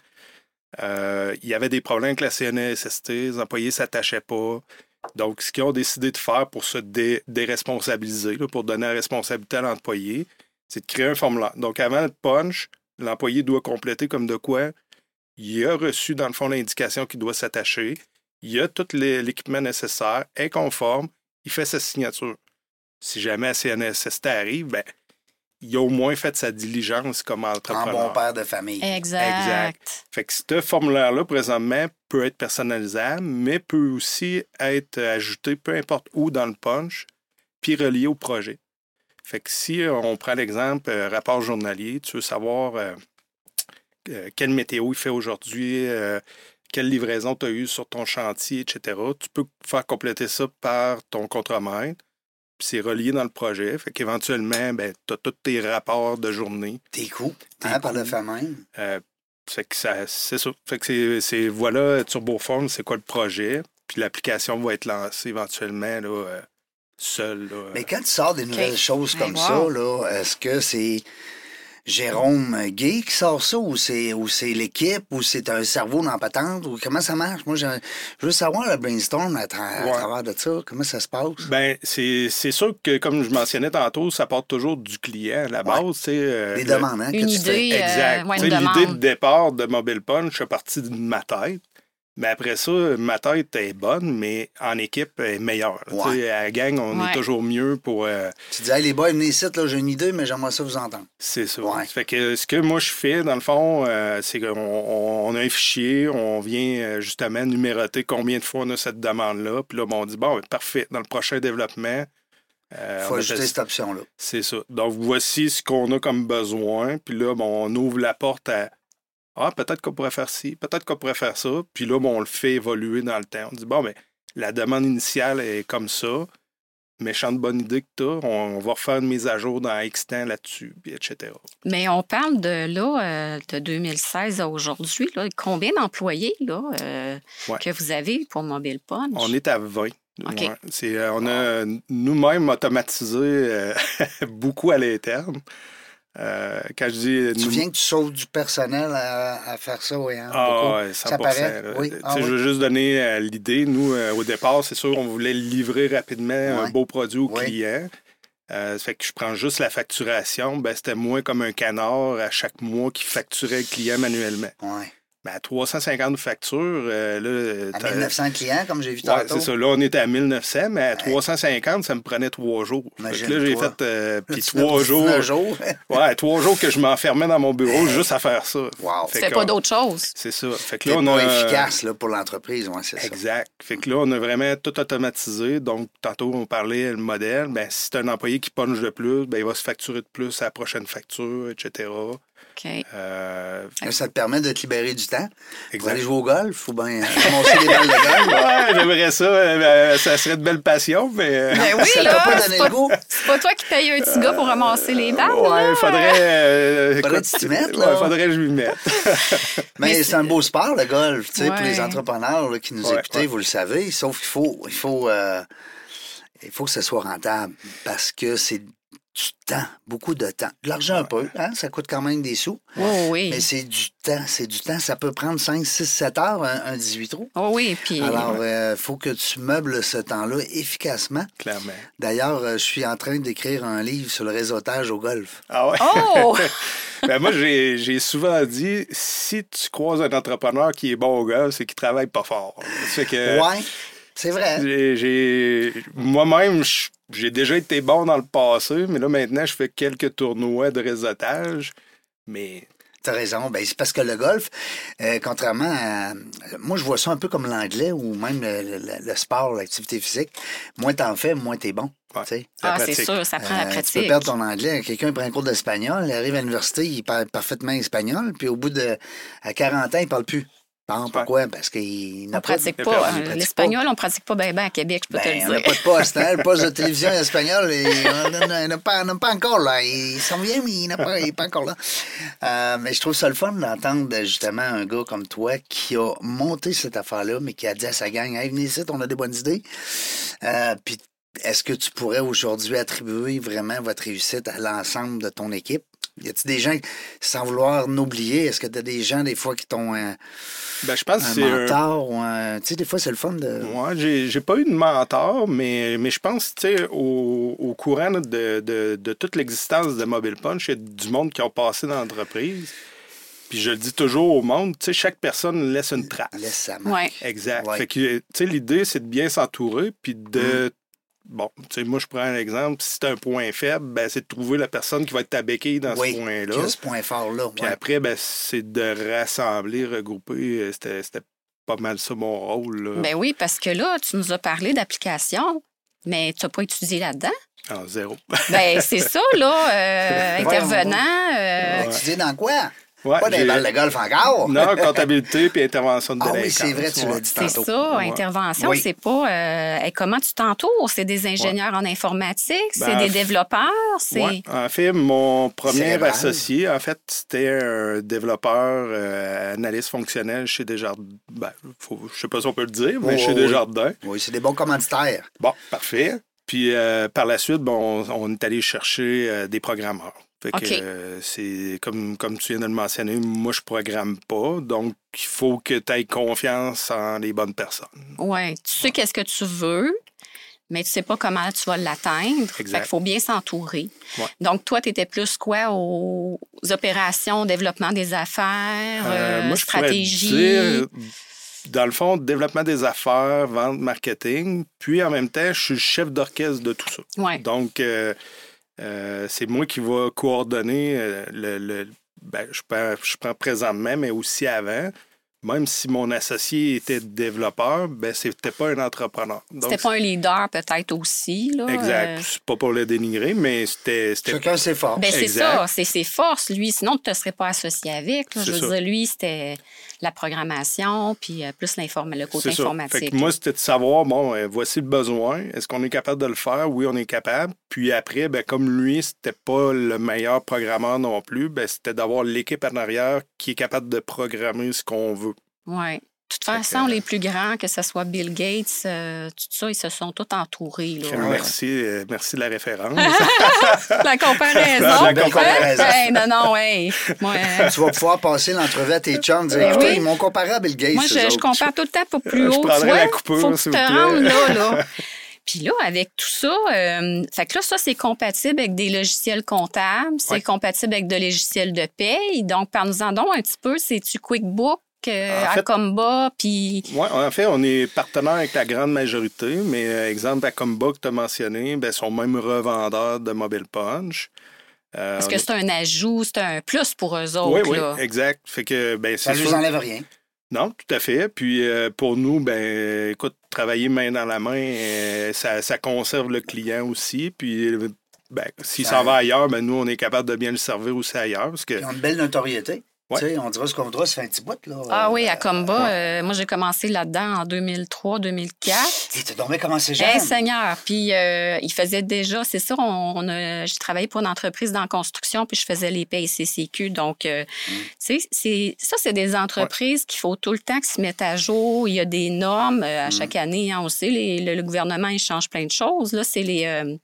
Euh, il y avait des problèmes avec la CNSST, les employés ne s'attachaient pas. Donc, ce qu'ils ont décidé de faire pour se déresponsabiliser, pour donner la responsabilité à l'employé, c'est de créer un formulaire. Donc, avant le punch, l'employé doit compléter comme de quoi il a reçu, dans le fond, l'indication qu'il doit s'attacher. Il a tout l'équipement nécessaire, est conforme, il fait sa signature si jamais CNSST arrive, ben, il a au moins fait sa diligence comme entrepreneur. Un bon père de famille. Exact. Exact. Fait que ce formulaire-là, présentement, peut être personnalisable, mais peut aussi être ajouté peu importe où dans le punch, puis relié au projet. Fait que si on prend l'exemple euh, rapport journalier, tu veux savoir euh, euh, quelle météo il fait aujourd'hui, quelle livraison tu as eue sur ton chantier, etc., tu peux faire compléter ça par ton contremaître c'est relié dans le projet. Fait qu'éventuellement, ben, tu as tous tes rapports de journée. T'es cool, hein, par le fait même. Euh, que ça, c'est ça. Fait que c'est, voilà, Turboform, c'est quoi le projet? Puis l'application va être lancée éventuellement là, euh, seule. Mais quand tu sors des nouvelles choses comme ça, là, est-ce que c'est Jérôme Gay qui sort ça ou c'est ou c'est l'équipe ou c'est un cerveau dans la patente ou comment ça marche? Moi, je, je veux savoir le brainstorm à, tra- à Ouais. travers de ça. Comment ça se passe? Ben, c'est c'est sûr que, comme je mentionnais tantôt, ça part toujours du client. À la base, c'est. euh, le- demandes, hein? que Une tu fais. euh, Exact. ouais, Tu une sais, L'idée de départ de Mobile Punch est partie de ma tête. Mais après ça, ma tête est bonne, mais en équipe, elle est meilleure. Tu Ouais. sais, À la gang, on Ouais. est toujours mieux pour. euh, Tu dis, hey, les boys, venez ici, là, j'ai une idée, mais j'aimerais ça vous entendre. c'est ça. Ouais. Fait que ce que moi je fais, dans le fond, euh, c'est qu'on on- a un fichier, on vient euh, justement numéroter combien de fois on a cette demande-là. Puis là, ben, on dit, bon, ben, parfait, dans le prochain développement. euh, faut ajouter cette option-là. C'est ça. Donc, voici ce qu'on a comme besoin. Puis là, bon, on ouvre la porte à Ah, peut-être qu'on pourrait faire ci, peut-être qu'on pourrait faire ça. Puis là, bon, on le fait évoluer dans le temps. On dit Bon, ben, la demande initiale est comme ça. Méchante bonne idée que tu as. On, on va refaire une mise à jour dans X temps là-dessus, etc. Mais on parle de là, euh, de 2016 à aujourd'hui. là. Combien d'employés là, euh, Ouais. que vous avez pour Mobile Punch? On est à 20. OK. Ouais. C'est, euh, on a nous-mêmes automatisé euh, <laughs> beaucoup à l'interne. Euh, quand je dis. Tu viens que tu sauves du personnel à, à faire ça, oui. Hein, Ah, ouais, 100 Ça paraît? Oui. Ah, Je veux juste donner euh, l'idée. Nous, euh, au départ, c'est sûr, on voulait livrer rapidement un beau produit au client. Euh, ça fait que je prends juste la facturation. Ben, c'était moins comme un canard à chaque mois qui facturait le client manuellement. Ouais. Ben, à 350 factures, euh, là, À t'as- 1900 clients, comme j'ai vu Ouais, tantôt. c'est ça. Là, on était à 1900, mais à 350, ça me prenait trois jours. Fait que là, j'ai fait. euh, puis trois jours. 19 jours. <laughs> Ouais, trois jours que je m'enfermais dans mon bureau juste à faire ça. Wow. Fait pas d'autre chose. C'est ça. Fait que là, on a. efficace là, pour l'entreprise, ouais, c'est ça. Exact. Fait que là, on a vraiment tout automatisé. Donc, tantôt, on parlait le modèle. Ben, si c'est un employé qui punch de plus, ben, il va se facturer de plus à la prochaine facture, etc. Euh, Ça te permet de te libérer du temps. Pour exact. aller jouer au golf, faut bien ramasser des balles de golf? <laughs> Ouais, j'aimerais ça. euh, ben, ça serait de belles passions, mais. euh, Ben oui, Ça t'a pas c'est donné pas, le goût? c'est pas toi qui paye un petit gars pour ramasser les balles. Ouais, là. faudrait. euh, Faudrait que tu t'y mettes, là. Ouais, faudrait que je m'y mette. <laughs> Mais Mais c'est un beau sport, le golf. Tu sais, Pour les entrepreneurs là, qui nous Ouais, écoutez, ouais. vous le savez. Sauf qu'il faut, il faut, euh, il faut que ce soit rentable parce que c'est du temps, beaucoup de temps. De l'argent un peu, hein, ça coûte quand même des sous. Oh oui. Mais c'est du temps, c'est du temps. Ça peut prendre 5, 6, 7 heures, un, un 18 trous. Oh oui, puis Alors, il faut que tu meubles ce temps-là efficacement. Clairement. D'ailleurs, euh, je suis en train d'écrire un livre sur le réseautage au golf. Ah ouais? Oh! <laughs> Ben, moi, j'ai souvent dit si tu croises un entrepreneur qui est bon au golf, c'est qu'il travaille pas fort. Fait que. ouais, c'est vrai. J'ai- J'ai moi-même, j'ai déjà été bon dans le passé, mais là maintenant, je fais quelques tournois de réseautage. Mais T'as raison. Ben, c'est parce que le golf, euh, contrairement à. Moi, je vois ça un peu comme l'anglais ou même le, le- le sport, l'activité physique. Moins t'en fais, moins t'es bon. Ouais. Ah, c'est pratique. sûr, ça prend la Euh, tu peux pratique. perdre ton anglais. Quelqu'un prend un cours d'espagnol, il arrive à l'université, il parle parfaitement espagnol, puis au bout de. À 40 ans, il parle plus. Bon, pourquoi? Parce qu'il n'a On pas. pratique pas. hein. pratique L'espagnol, on pratique pas bien à Québec, je peux te Ben, le on n'a dire. pas de poste, hein? Le poste de <laughs> télévision espagnol, il- on n'a pas, on n'a pas encore, là. Il s'en vient, mais il n'est pas, pas encore là. Euh, mais je trouve ça le fun d'entendre justement un gars comme toi qui a monté cette affaire-là, mais qui a dit à sa gang Hey, venez ici, on a des bonnes idées. Euh, Puis est-ce que tu pourrais aujourd'hui attribuer vraiment votre réussite à l'ensemble de ton équipe? Y a-t-il des gens, sans vouloir n'oublier, est-ce que tu as des gens, des fois, qui t'ont un, Ben, je pense que un c'est un- mentor ou un. Tu sais, des fois, c'est le fun de. Ouais, j'ai, j'ai pas eu de mentor, mais, mais je pense, tu sais, au, au courant de, de, de toute l'existence de Mobile Punch, il y a du monde qui ont passé dans l'entreprise. Puis je le dis toujours au monde, tu sais, chaque personne laisse une trace. Laisse sa main. Ouais. Exact. Ouais. Fait que, tu sais, l'idée, c'est de bien s'entourer, puis de. Bon, tu sais, moi, je prends un exemple. Si c'est un point faible, ben, c'est de trouver la personne qui va être ta béquille dans Oui, ce point-là. ce point fort-là. Puis ouais. après, ben, c'est de rassembler, regrouper. Euh, C'était, c'était pas mal ça mon rôle. Là. Ben oui, parce que là, tu nous as parlé d'application, mais tu n'as pas étudié là-dedans. En zéro. Ben c'est ça, là, euh, <laughs> intervenant. euh, Tu dis dans quoi? Ouais, Pas des balles de golf encore. Non, comptabilité puis intervention de Ah oui, c'est vrai, tu l'as dit C'est tantôt. ça, Ouais. intervention, Oui. c'est pas euh, hey, comment tu t'entoures, c'est des ingénieurs en informatique, c'est Ben, des développeurs, c'est Ouais. En fait, mon premier associé, en fait, c'était un développeur, euh, analyste fonctionnel chez Desjardins. Ben, faut, je sais pas si on peut le dire, mais Oh, chez oui. Desjardins. Oui, c'est des bons commanditaires. Bon, parfait. Puis euh, par la suite, bon, on, on est allé chercher euh, des programmeurs. Fait que euh, c'est comme, comme tu viens de le mentionner, moi je programme pas, donc il faut que tu aies confiance en les bonnes personnes. Oui, tu sais qu'est-ce que tu veux, mais tu sais pas comment tu vas l'atteindre. Fait qu'il faut bien s'entourer. Ouais. Donc, toi, tu étais plus quoi aux opérations, développement des affaires, Euh, euh, moi je pourrais stratégie? dire, dans le fond, développement des affaires, vente, marketing, puis en même temps, je suis chef d'orchestre de tout ça. Ouais. Donc, euh, euh, c'est moi qui va coordonner euh, le. ben, je prends présentement, mais aussi avant. Même si mon associé était développeur, ben c'était pas un entrepreneur. C'était pas un leader, peut-être aussi. Là, Exact. euh, C'est pas pour le dénigrer, mais c'était. c'était- Chacun ses forces. Ben, c'est ça, c'est ses forces, lui. Sinon, tu ne te serais pas associé avec. là. Je veux ça. dire, lui, c'était la programmation, puis euh, plus le côté C'est ça. Fait informatique. que moi, c'était de savoir, bon, euh, voici le besoin. Est-ce qu'on est capable de le faire? Oui, on est capable. Puis après, ben, comme lui, c'était pas le meilleur programmeur non plus, ben, c'était d'avoir l'équipe en arrière qui est capable de programmer ce qu'on veut. Oui. De toute Fait façon, que- les plus grands, que ce soit Bill Gates, euh, tout ça, ils se sont tous entourés. Là. Merci, euh, merci de la référence. <laughs> La comparaison. La comparaison. Hey, non, non. Moi, euh, <laughs> Tu vas pouvoir passer l'entrevue à tes chums, dire Ben écoutez, oui. ils m'ont comparé à Bill Gates. moi je, je compare tout le temps pour plus Je haut. la coupure, Faut que tu te rendes là, là. <laughs> Puis là, avec tout ça, euh, fait que là, ça, c'est compatible avec des logiciels comptables, c'est Ouais. compatible avec des logiciels de paye. Donc, parle-nous-en donc un petit peu. C'est-tu QuickBook, euh, En fait- Acomba, puis... Ouais, en fait, on est partenaire avec la grande majorité, mais euh, exemple, Acomba que tu as mentionné, ben, sont même revendeurs de Mobile Punch. Euh, Est-ce que est- c'est un ajout, c'est un plus pour eux Oui, autres? oui, là? exact. Fait que, ben, Ça ne sûr- enlève rien. Non, tout à fait. Puis euh, pour nous, ben, écoute, travailler main dans la main, euh, ça, ça conserve le client aussi. Puis, ben, s'il Ça- s'en va ailleurs, ben, nous, on est capable de bien le servir aussi ailleurs. Parce que, Ils ont une belle notoriété. Ouais. Tu sais, on dira ce qu'on voudra, ça fait un petit bout. Là. Ah oui, Euh, Acomba, euh, moi, j'ai commencé là-dedans en 2003-2004. Et t'as dormi commencé jeune. Eh, Seigneur! Puis, euh, il faisait déjà, c'est ça, on, on a- j'ai travaillé pour une entreprise dans la construction, puis je faisais les payes CCQ. Donc, euh, Mm. tu sais, c'est, ça, c'est des entreprises qu'il faut tout le temps qu'ils se mettent à jour. Il y a des normes euh, à Mm. chaque année. Hein, on sait, les- le, le gouvernement, il change plein de choses. Là, c'est les.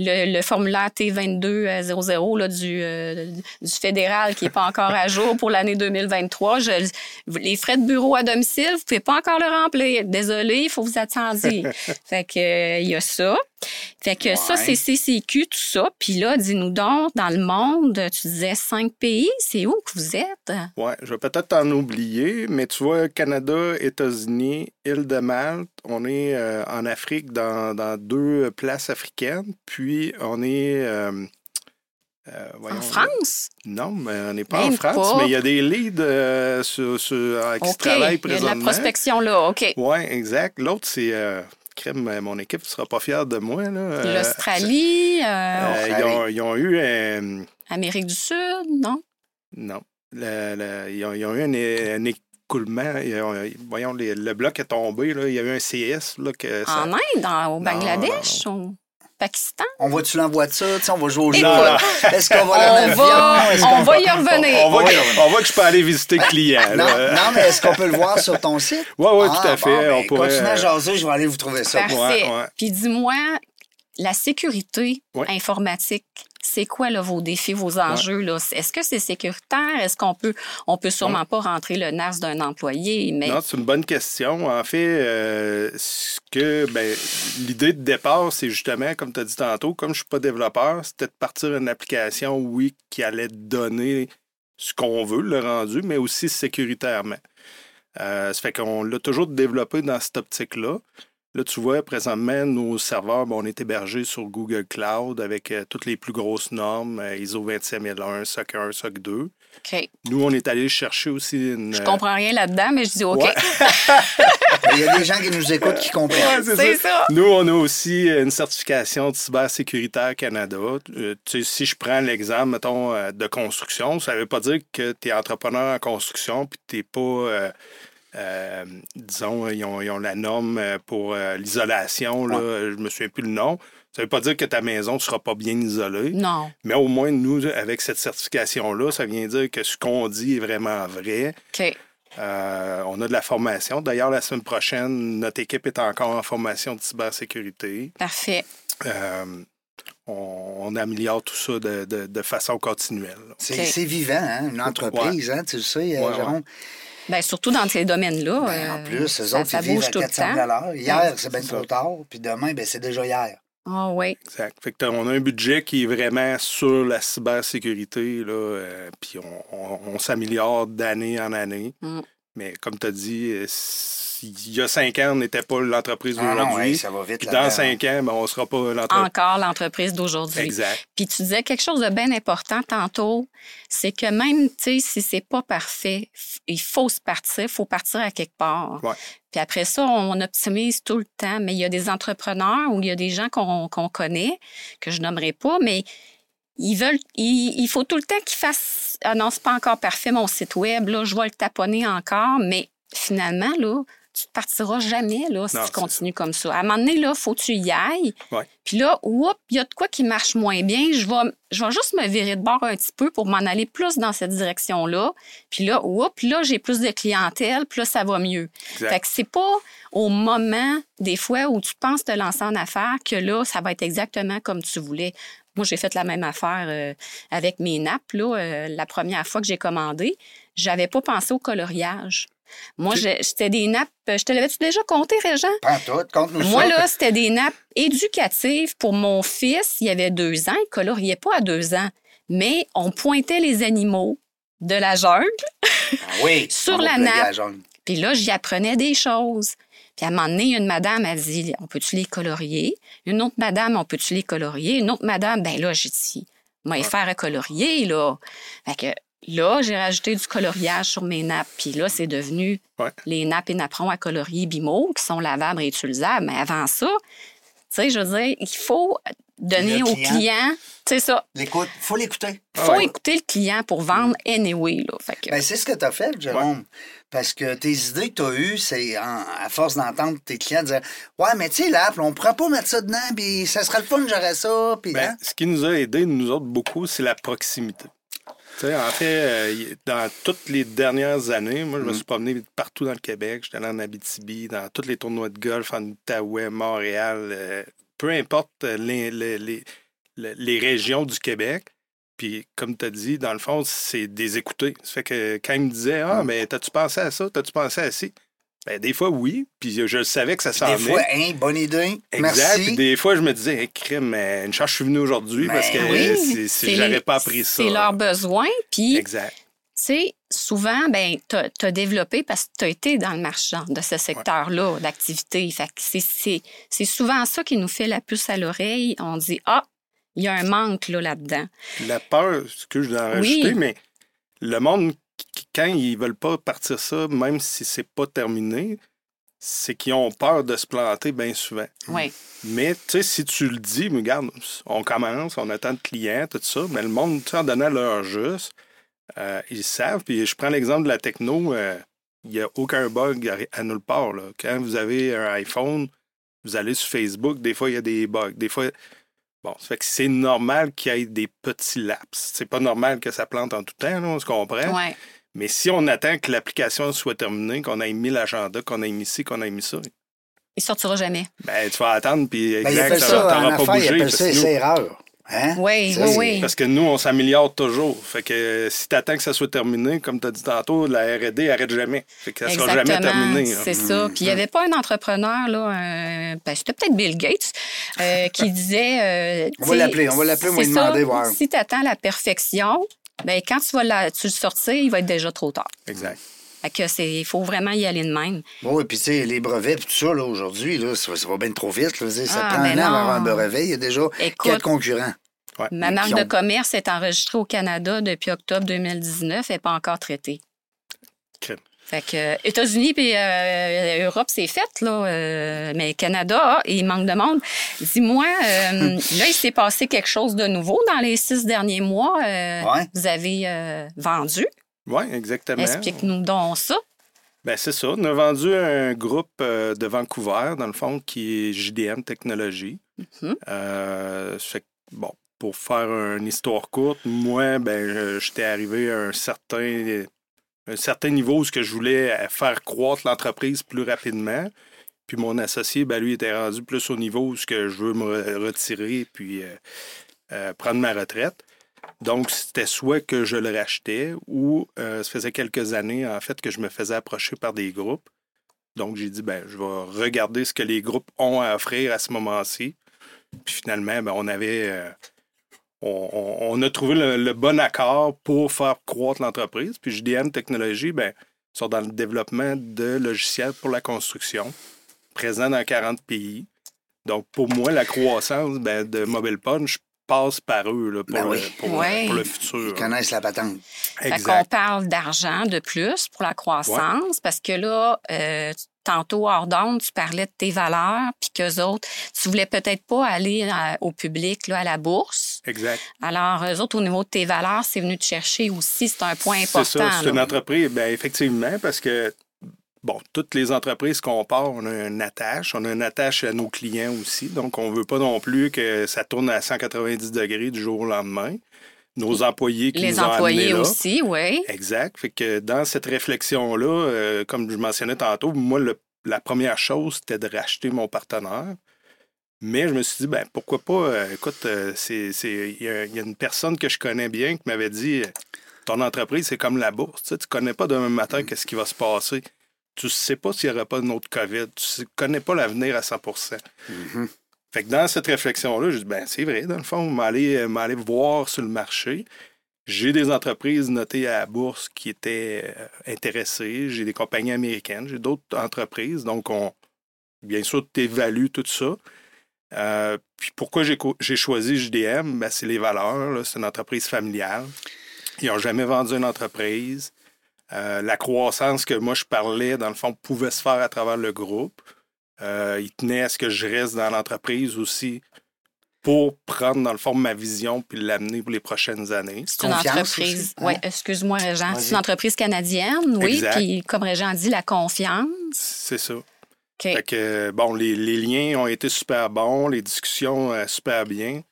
Euh, le, le formulaire T2200 là, du, euh, du fédéral qui n'est pas encore à jour pour l'année 2023. Je- les frais de bureau à domicile, vous ne pouvez pas encore le remplir. Désolé, il faut vous attendiez. <laughs> fait que euh, il y a ça. Fait que ça, c'est CCQ, tout ça. Puis là, dis-nous donc, dans le monde, tu disais cinq pays, c'est où que vous êtes? ouais, je vais peut-être t'en oublier, mais tu vois, Canada, États-Unis, île de Malte, on est euh, en Afrique dans, dans deux places africaines. Puis, on est. euh, euh, voyons, En France? Non, mais on n'est pas Même en France, pas. mais il y a des leads euh, sur, sur- qui se OK. travaillent Il y a de présentement. la prospection là. OK. Oui, exact. L'autre, c'est. euh, crème, mon équipe ne sera pas fière de moi. Euh, L'Australie, euh, euh, ils, ont, ils ont eu un. Amérique du Sud, non? Non. Le- le- ils, ont, ils ont eu un, un écoulement. Ont- voyons, les- le bloc est tombé. Là. Il y a eu un CS. Là, que ça- En Inde, au Non, Bangladesh, Pakistan? On va-tu l'envoyer de ça? On va jouer au jeu. Est-ce qu'on va aller en On avion? va, Est-ce on qu'on va y revenir. On, voit que, oui. on voit que je peux aller visiter le client. Non, mais est-ce qu'on peut le voir sur ton site? Oui, oui, Ah, tout à bon, fait. ben, on pourrait. Continuez à jaser, je vais aller vous trouver ça. Parfait. Ouais, ouais. Puis dis-moi, la sécurité Ouais. informatique, c'est quoi là, vos défis, vos enjeux? Est-ce que c'est sécuritaire? Est-ce qu'on peut, on peut sûrement pas rentrer le NAS d'un employé? Mais Non, c'est une bonne question. En fait, euh, ce que ben, l'idée de départ, c'est justement, comme tu as dit tantôt, comme je suis pas développeur, c'était de partir une application, oui, qui allait donner ce qu'on veut, le rendu, mais aussi sécuritairement. Euh, ça fait qu'on l'a toujours développé dans cette optique-là. Là, tu vois, présentement, nos serveurs, ben, on est hébergés sur Google Cloud avec euh, toutes les plus grosses normes, euh, ISO 27001, SOC 1, SOC 2. OK. Nous, on est allé chercher aussi une... Je comprends rien là-dedans, mais je dis OK. Ouais. <laughs> Il y a des gens qui nous écoutent qui comprennent. Ouais, C'est ça. Nous, on a aussi une certification de cybersécuritaire Canada. Euh, tu sais, si je prends l'exemple, mettons, euh, de construction, ça ne veut pas dire que tu es entrepreneur en construction puis tu n'es pas, euh, euh, disons, ils ont, ils ont la norme euh, pour euh, l'isolation, là, je me souviens plus le nom. Ça ne veut pas dire que ta maison ne sera pas bien isolée, Non. mais au moins, nous, avec cette certification-là, ça vient dire que ce qu'on dit est vraiment vrai. OK. Euh, on a de la formation. D'ailleurs, la semaine prochaine, notre équipe est encore en formation de cybersécurité. Parfait. Euh, on, améliore tout ça de, façon continuelle. C'est vivant, hein, une entreprise, hein, tu le sais, euh, Jérôme. Bien, surtout dans ces domaines-là. Ben, en euh, plus, eux autres, ça, bouge tout le temps. Hier, c'est bien trop tard, puis demain, ben, c'est déjà hier. Ah oui. Exact. Fait que on a un budget qui est vraiment sur la cybersécurité, là, euh, puis on, s'améliore d'année en année. Mm. Mais comme tu as dit, il y a cinq ans, on n'était pas l'entreprise ah d'aujourd'hui. ça va vite. Puis dans cinq ans, ben, on ne sera pas l'entreprise. Encore l'entreprise d'aujourd'hui. Exact. Puis tu disais quelque chose de bien important tantôt, c'est que même, si c'est pas parfait, il faut se partir, il faut partir à quelque part. Puis après ça, on optimise tout le temps. Mais il y a des entrepreneurs ou il y a des gens qu'on connaît, que je nommerai pas, mais ils veulent, il, faut tout le temps qu'ils fassent. Ah non, c'est pas encore parfait mon site web, là, je vais le taponner encore, mais finalement, là, tu ne partiras jamais là, si tu continues comme ça. À un moment donné, il faut que tu y ailles. Puis là, il y a de quoi qui marche moins bien. Je vais, je vais juste me virer de bord un petit peu pour m'en aller plus dans cette direction-là. Puis là, oups, là, j'ai plus de clientèle, puis là, ça va mieux. Fait que c'est pas au moment, des fois, où tu penses te lancer en affaires que là, ça va être exactement comme tu voulais. Moi, j'ai fait la même affaire euh, avec mes nappes. Là, euh, la première fois que j'ai commandé, j'avais pas pensé au coloriage. Moi, c'était des nappes. Je te l'avais-tu déjà compté, Régent? Pas tout, compte-nous Moi, là, c'était des nappes éducatives pour mon fils. Il avait deux ans. Il ne coloriait pas à deux ans. Mais on pointait les animaux de la jungle ah oui, <laughs> sur la nappe. Puis là, j'y apprenais des choses. Puis à un moment donné, une madame a dit On peut-tu les colorier? Une autre madame, on peut-tu les colorier? Une autre madame, ben là, j'ai dit Moi, ouais. faire à colorier, là. Fait que Là, j'ai rajouté du coloriage sur mes nappes. Puis là, c'est devenu les nappes et napperons à colorier Bimo qui sont lavables et utilisables. Mais avant ça, tu sais, je veux dire, il faut donner au client, c'est ça. L'écoute, il faut l'écouter. Il faut écouter le client pour vendre anyway. Là. Fait ben, c'est ce que tu as fait, Jérôme. Parce que tes idées que tu as eues, c'est à force d'entendre tes clients dire Ouais, mais tu sais, l'app, on ne pourrait pas mettre ça dedans, puis ça serait le fun, j'aurais ça. Puis, ben, hein? Ce qui nous a aidé, nous autres, beaucoup, c'est la proximité en fait, euh, dans toutes les dernières années, moi, je me mm. suis promené partout dans le Québec. J'étais allé en Abitibi, dans tous les tournois de golf, en Outaouais, Montréal, euh, peu importe euh, les, les, régions du Québec. Puis, comme tu as dit, dans le fond, c'est des écoutés. Ça fait que quand ils me disaient Ah, mm. mais t'as-tu pensé à ça? T'as-tu pensé à ça? Ben, des fois, oui. Puis je savais que ça s'en Des fois, hein, bonne idée. Exact. Puis des fois, je me disais, hey, crime, une chance, je suis venu aujourd'hui parce que oui, si j'avais pas appris ça. C'est leur besoin. Puis, exact. Tu sais, souvent, ben, tu as, développé parce que tu as été dans le marchand de ce secteur-là d'activité. Fait c'est souvent ça qui nous fait la puce à l'oreille. On dit, ah, il y a un manque là-dedans. la peur, ce que je dois en rajouter, mais le monde quand ils veulent pas partir ça, même si c'est pas terminé, c'est qu'ils ont peur de se planter bien souvent. Oui. Mais, tu sais, si tu le dis, regarde, on commence, on attend de clients, tout ça, mais le monde, en donnant leur juste, euh, ils savent. Puis je prends l'exemple de la techno, euh, il n'y a aucun bug à, nulle part. Là. Quand vous avez un iPhone, vous allez sur Facebook, des fois, il y a des bugs. Des fois, Bon, ça fait que c'est normal qu'il y ait des petits laps. C'est pas normal que ça plante en tout temps, on se comprend. Ouais. Mais si on attend que l'application soit terminée, qu'on ait mis l'agenda, qu'on ait mis ci, qu'on ait mis ça. Il sortira jamais. Ben, tu vas attendre, puis ben, exact, ça, t'auras pas bougé. C'est erreur. Hein? Oui, oui, oui. Parce que nous, on s'améliore toujours. Fait que si tu attends que ça soit terminé, comme tu as dit tantôt, la RD n'arrête jamais. Fait que ça sera jamais terminé. C'est ça. Puis il n'y avait pas un entrepreneur, là, ben, c'était peut-être Bill Gates, euh, qui disait. Euh, on va l'appeler, on va l'appeler, on va lui demander. Voir. Si tu attends la perfection, ben, quand tu vas la, tu le sortir, il va être déjà trop tard. Exact. il faut vraiment y aller de même. Oui, puis tu sais, les brevets, tout ça, là, aujourd'hui, là, ça, va bien trop vite. ça ah, prend un an avoir un brevet. Il y a déjà quatre concurrents. ma marque de commerce est enregistrée au Canada depuis octobre 2019 et pas encore traitée. Fait que euh, États-Unis et euh, Europe, c'est fait, là. Euh, mais Canada, il manque de monde. Dis-moi, <laughs> là, il s'est passé quelque chose de nouveau dans les six derniers mois. Vous avez vendu? Oui, exactement. Explique-nous donc ça. Ben c'est ça. On a vendu un groupe de Vancouver, dans le fond, qui est JDM Technologies. Mm-hmm. bon, pour faire une histoire courte, moi, ben, j'étais arrivé à un certain un certain niveau où que je voulais faire croître l'entreprise plus rapidement. Puis mon associé, ben, lui, était rendu plus au niveau où je veux me retirer puis euh, euh, prendre ma retraite. Donc, c'était soit que je le rachetais ou ça faisait quelques années, en fait, que je me faisais approcher par des groupes. Donc, j'ai dit, ben, je vais regarder ce que les groupes ont à offrir à ce moment-ci. Puis finalement, ben, on avait. On, a trouvé le, bon accord pour faire croître l'entreprise. Puis JDM Technologies, ben, sont dans le développement de logiciels pour la construction, présents dans 40 pays. Donc, pour moi, la croissance ben, de Mobile Punch passe par eux ben pour, le, futur. Ils connaissent la patente. Fait qu'on parle d'argent de plus pour la croissance parce que là, euh, tantôt hors d'onde, tu parlais de tes valeurs, puis qu'eux autres, tu voulais peut-être pas aller euh, au public, là, à la bourse. Exact. Alors, eux autres, au niveau de tes valeurs, c'est venu te chercher aussi. C'est un point important. C'est ça, c'est une entreprise, bien, effectivement, parce que, bon, toutes les entreprises qu'on part, on a une attache. On a une attache à nos clients aussi. Donc, on veut pas non plus que ça tourne à 190 degrés du jour au lendemain nos employés qui les nous ont employés là. aussi, oui. Exact. Fait que dans cette réflexion-là, euh, comme je mentionnais tantôt, moi, la première chose, c'était de racheter mon partenaire. Mais je me suis dit, ben pourquoi pas, euh, écoute, euh, il y, a une personne que je connais bien qui m'avait dit, ton entreprise, c'est comme la bourse. Tu ne connais pas demain matin qu'est-ce qui va se passer. Tu ne sais pas s'il n'y aurait pas une autre COVID. Tu ne connais pas l'avenir à 100 fait que dans cette réflexion-là, je dis, ben, c'est vrai, dans le fond, m'aller, euh, m'aller voir sur le marché. J'ai des entreprises notées à la bourse qui étaient euh, intéressées. J'ai des compagnies américaines. J'ai d'autres entreprises. Donc, on, bien sûr, tu évalues tout ça. Euh, puis pourquoi j'ai, j'ai choisi JDM? Ben, c'est les valeurs. C'est une entreprise familiale. Ils n'ont jamais vendu une entreprise. la croissance que moi je parlais, dans le fond, pouvait se faire à travers le groupe. Euh, il tenait à ce que je reste dans l'entreprise aussi pour prendre, dans le fond, ma vision puis l'amener pour les prochaines années. C'est une entreprise, oui, excuse-moi, Régent. C'est une entreprise canadienne, oui. Puis, comme Régent dit, la confiance. C'est ça. Fait que, bon, les, les, liens ont été super bons, les discussions euh, super bien.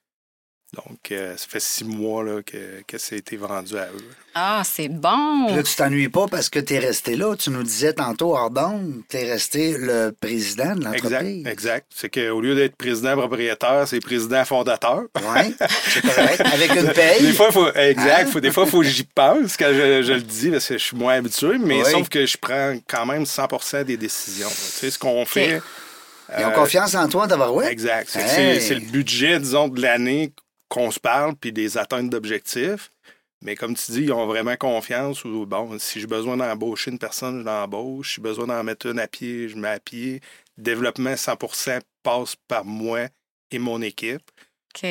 Donc, euh, ça fait six mois là, que, que ça a été vendu à eux. Ah, c'est bon! là, tu t'ennuies pas parce que tu es resté là. Tu nous disais tantôt, Ardon, tu es resté le président de l'entreprise. Exact, exact. C'est qu'au lieu d'être président propriétaire, c'est président fondateur. Oui, <laughs> c'est correct. Avec une paye. Des fois, faut, exact. Faut, des fois, il faut que j'y pense quand je, je, le dis parce que je suis moins habitué, mais sauf que je prends quand même 100% des décisions. Tu sais, ce qu'on fait. Ils ont confiance en toi, d'avoir ouais. Exact. C'est le budget, disons, de l'année qu'on se parle puis des atteintes d'objectifs. Mais comme tu dis, ils ont vraiment confiance ou bon, si j'ai besoin d'embaucher une personne, je l'embauche. Si j'ai besoin d'en mettre une à pied, je mets à pied. Développement 100% passe par moi et mon équipe.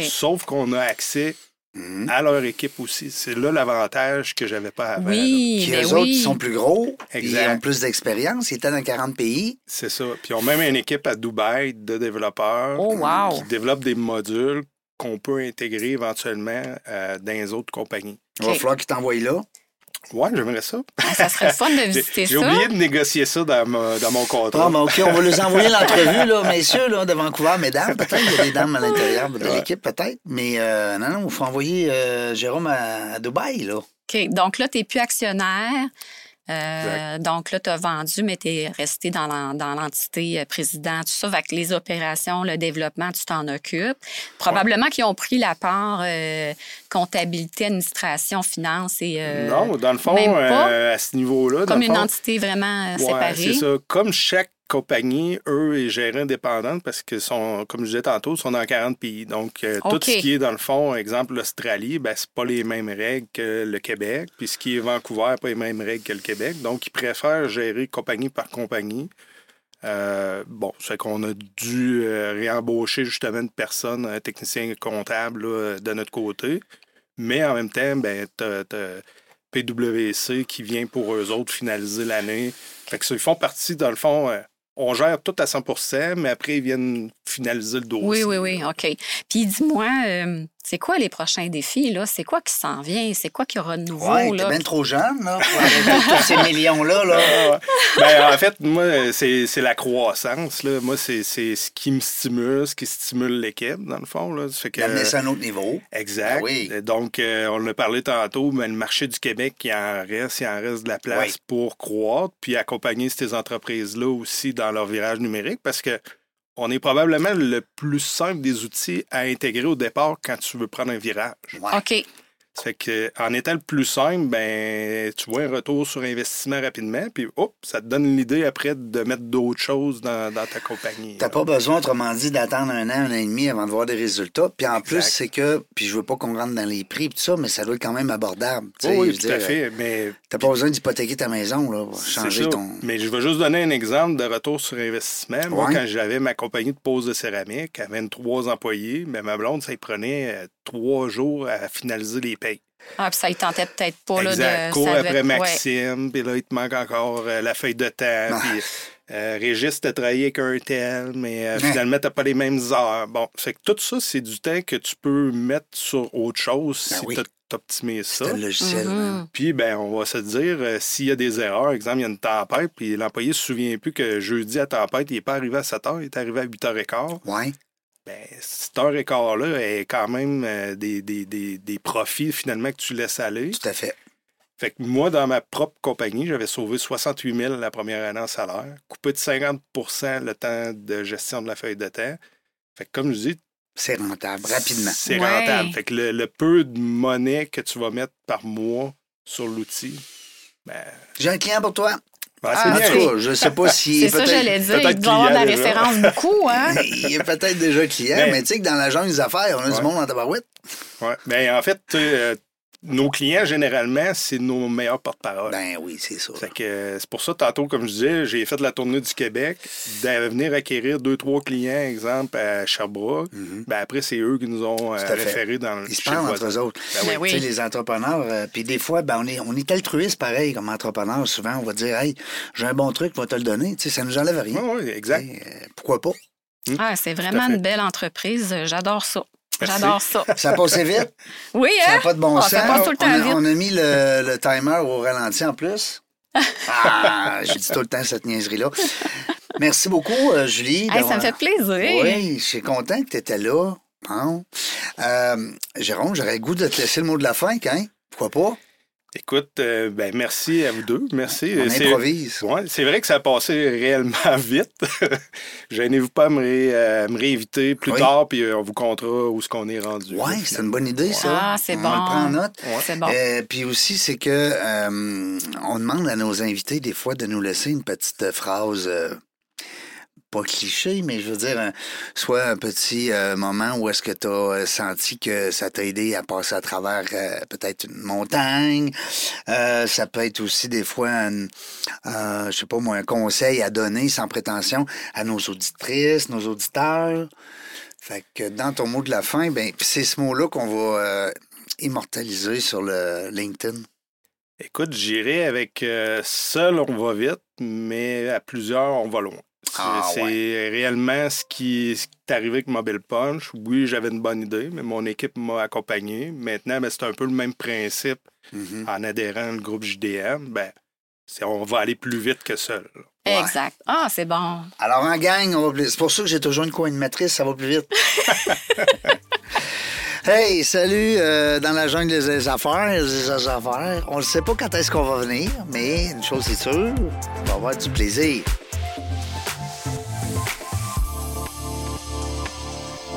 Sauf qu'on a accès mhm. à leur équipe aussi. C'est là l'avantage que j'avais pas avant. Oui, Puis ben eux autres, ils sont plus gros, ils ont plus d'expérience, ils étaient dans 40 pays. C'est ça. Puis ils ont même une équipe à Dubaï de développeurs oh, qui développent des modules qu'on peut intégrer éventuellement euh, dans les autres compagnies. Il va falloir qu'ils t'envoient là. Oui, j'aimerais ça. Ah, ça serait fun de <laughs> visiter ça. J'ai oublié de négocier ça dans, dans mon contrat. Ah, mais OK, on va les envoyer <laughs> l'entrevue, là, messieurs, là, de Vancouver, mesdames. Peut-être qu'il y a des dames à l'intérieur de l'équipe, peut-être. Mais euh, non, non, il faut envoyer euh, Jérôme à, à, Dubaï, là. OK, donc là, tu n'es plus actionnaire. Euh, donc là, tu as vendu, mais tu es resté dans l'entité euh, président, tout ça. Avec les opérations, le développement, tu t'en occupes. Probablement qu'ils ont pris la part euh, comptabilité, administration, finance et. non, dans le fond, à ce niveau-là. Comme une entité vraiment séparée. C'est ça. Comme chaque compagnie, eux, est gérée indépendante parce que, sont, comme je disais tantôt, sont dans 40 pays. Donc, euh, tout ce qui est dans le fond, exemple, l'Australie, ben, c'est pas les mêmes règles que le Québec. Puis ce qui est Vancouver, pas les mêmes règles que le Québec. Donc, ils préfèrent gérer compagnie par compagnie. Euh, bon, c'est qu'on a dû euh, réembaucher justement une personne, un technicien comptable de notre côté. Mais en même temps, ben, tu PWC qui vient pour eux autres finaliser l'année. Fait que ça, ils font partie, dans le fond, on gère tout à 100% mais après, ils viennent finaliser le dossier. Oui, oui, oui, OK. Puis dis-moi, euh, c'est quoi les prochains défis, là? C'est quoi qui s'en vient? C'est quoi qu'il y aura de nouveau, Ouais, t'es là? bien trop jeune, là, pour arrêter tous ces <laughs> millions-là, là. Ben, en fait, moi, c'est c'est la croissance. Là. Moi, c'est c'est ce qui me stimule, ce qui stimule l'équipe, dans le fond. Là. Ça fait que, ça à un autre niveau. Exact. Ah oui. Donc, euh, on a parlé tantôt, mais le marché du Québec, il en reste, il en reste de la place Oui. pour croître, puis accompagner ces entreprises-là aussi dans leur virage numérique, parce que on est probablement le plus simple des outils à intégrer au départ quand tu veux prendre un virage. Ouais. OK. Ça fait que, en étant le plus simple, ben, tu vois un retour sur investissement rapidement, puis hop, ça te donne l'idée après de mettre d'autres choses dans, dans ta compagnie. T'as pas besoin, autrement dit, d'attendre un an, un an et demi avant de voir des résultats. Puis en plus, c'est que, puis je veux pas qu'on rentre dans les prix et tout ça, mais ça doit être quand même abordable. Oh oui, tout à fait. Mais T'as pas besoin d'hypothéquer ta maison, là, pour changer ça. ton. Mais je vais juste donner un exemple de retour sur investissement. Moi, Ouais. quand j'avais ma compagnie de pose de céramique à 23 employés, mais ma blonde, ça y prenait euh, trois jours à finaliser les payes. Ah, puis ça, il tentait peut-être pas, là, exact. de... Cours ça après. Maxime, puis là, il te manque encore euh, la feuille de temps. Ah. Puis euh, Régis, t'as travaillé avec un tel, mais euh, Ouais. finalement, t'as pas les mêmes heures. Bon, fait que tout ça, c'est du temps que tu peux mettre sur autre chose Ben si oui. tu optimises ça. C'est un logiciel. Mhm. hein. Puis, ben, on va se dire, euh, s'il y a des erreurs, exemple, il y a une tempête, puis l'employé se souvient plus que jeudi à tempête, il n'est pas arrivé à 7 h, il est arrivé à 8 h 15 Ouais. Ben, cette heure et quart-là est quand même euh, des, des, des, des profits, finalement, que tu laisses aller. Tout à fait. Fait que moi, dans ma propre compagnie, j'avais sauvé 68 000 la première année en salaire, coupé de 50% le temps de gestion de la feuille de temps. Fait que, comme je dis, C'est rentable, rapidement. c'est Ouais. rentable. Fait que le, le peu de monnaie que tu vas mettre par mois sur l'outil, ben, J'ai un client pour toi. Ben, Ah, c'est En bien. tout cas, je sais pas si. C'est ça, j'allais dire. Il doit avoir de la déjà. référence <laughs> beaucoup, hein? Il est peut-être déjà client, Mais- mais tu sais que dans la jungle des affaires, on a du Ouais. monde en tabarouette. Ouais. Ben, en fait, euh, nos clients, généralement, c'est nos meilleurs porte-parole. Ben oui, c'est ça. Fait que euh, c'est pour ça, tantôt, comme je disais, j'ai fait la tournée du Québec, de venir acquérir deux, trois clients, exemple, à Sherbrooke. Mhm. Ben après, c'est eux qui nous ont euh, référés dans le Ils se parlent entre eux autres. Ben oui. Ben oui. Tu sais, les entrepreneurs, euh, puis des fois, ben, on, est, on est altruiste pareil comme entrepreneur. Souvent, on va dire Hey, j'ai un bon truc, va te le donner. Tu sais, ça nous enlève rien. Oui, oui, exact. Euh, pourquoi pas? Ah, c'est vraiment une belle entreprise. J'adore ça. J'adore ça. Ça a passé vite? Oui, Ça hein? n'a pas de bon Ah, sens. ça passe tout le on, a, temps vite. on a mis le, le timer au ralenti en plus. <laughs> Ah, j'ai dit tout le temps cette niaiserie-là. Merci beaucoup, euh, Julie. Hey, ça me fait plaisir. Oui, je suis content que tu étais là. Euh, Jérôme, j'aurais le goût de te laisser le mot de la fin, hein? Pourquoi pas? Écoute, euh, ben merci à vous deux. Merci. On C'est- improvise. Ouais, c'est vrai que ça a passé réellement <laughs> vite. Gênez-vous pas à me, ré- euh, me réinviter plus Oui. tard, puis euh, on vous comptera où ce qu'on est rendu. Oui, c'est une bonne idée, ça. Ah, c'est on bon. le prend en note. C'est bon. Euh, puis aussi, c'est que euh, on demande à nos invités des fois de nous laisser une petite phrase, euh, pas cliché, mais je veux dire, un- soit un petit euh, moment où est-ce que tu as senti que ça t'a aidé à passer à travers euh, peut-être une montagne. Euh, ça peut être aussi des fois, un, euh, je sais pas moi, un conseil à donner sans prétention à nos auditrices, nos auditeurs. Fait que dans ton mot de la fin, ben c'est ce mot-là qu'on va euh, immortaliser sur le LinkedIn. Écoute, j'irai avec euh, seul, on va vite, mais à plusieurs, on va loin. C'est Ah, ouais. réellement ce qui, ce qui est arrivé avec Mobile Punch. Oui, j'avais une bonne idée, mais mon équipe m'a accompagné. Maintenant, ben, c'est un peu le même principe Mhm. en adhérant au groupe JDM. Ben, c'est- on va aller plus vite que seul. Ouais. Exact. Ah, c'est bon. Alors en gang, on va plus... c'est pour ça que j'ai toujours une co-animatrice, ça va plus vite. <laughs> hey, salut euh, dans la jungle des affaires, des affaires. On ne sait pas quand est-ce qu'on va venir, mais une chose est sûre, on va avoir du plaisir.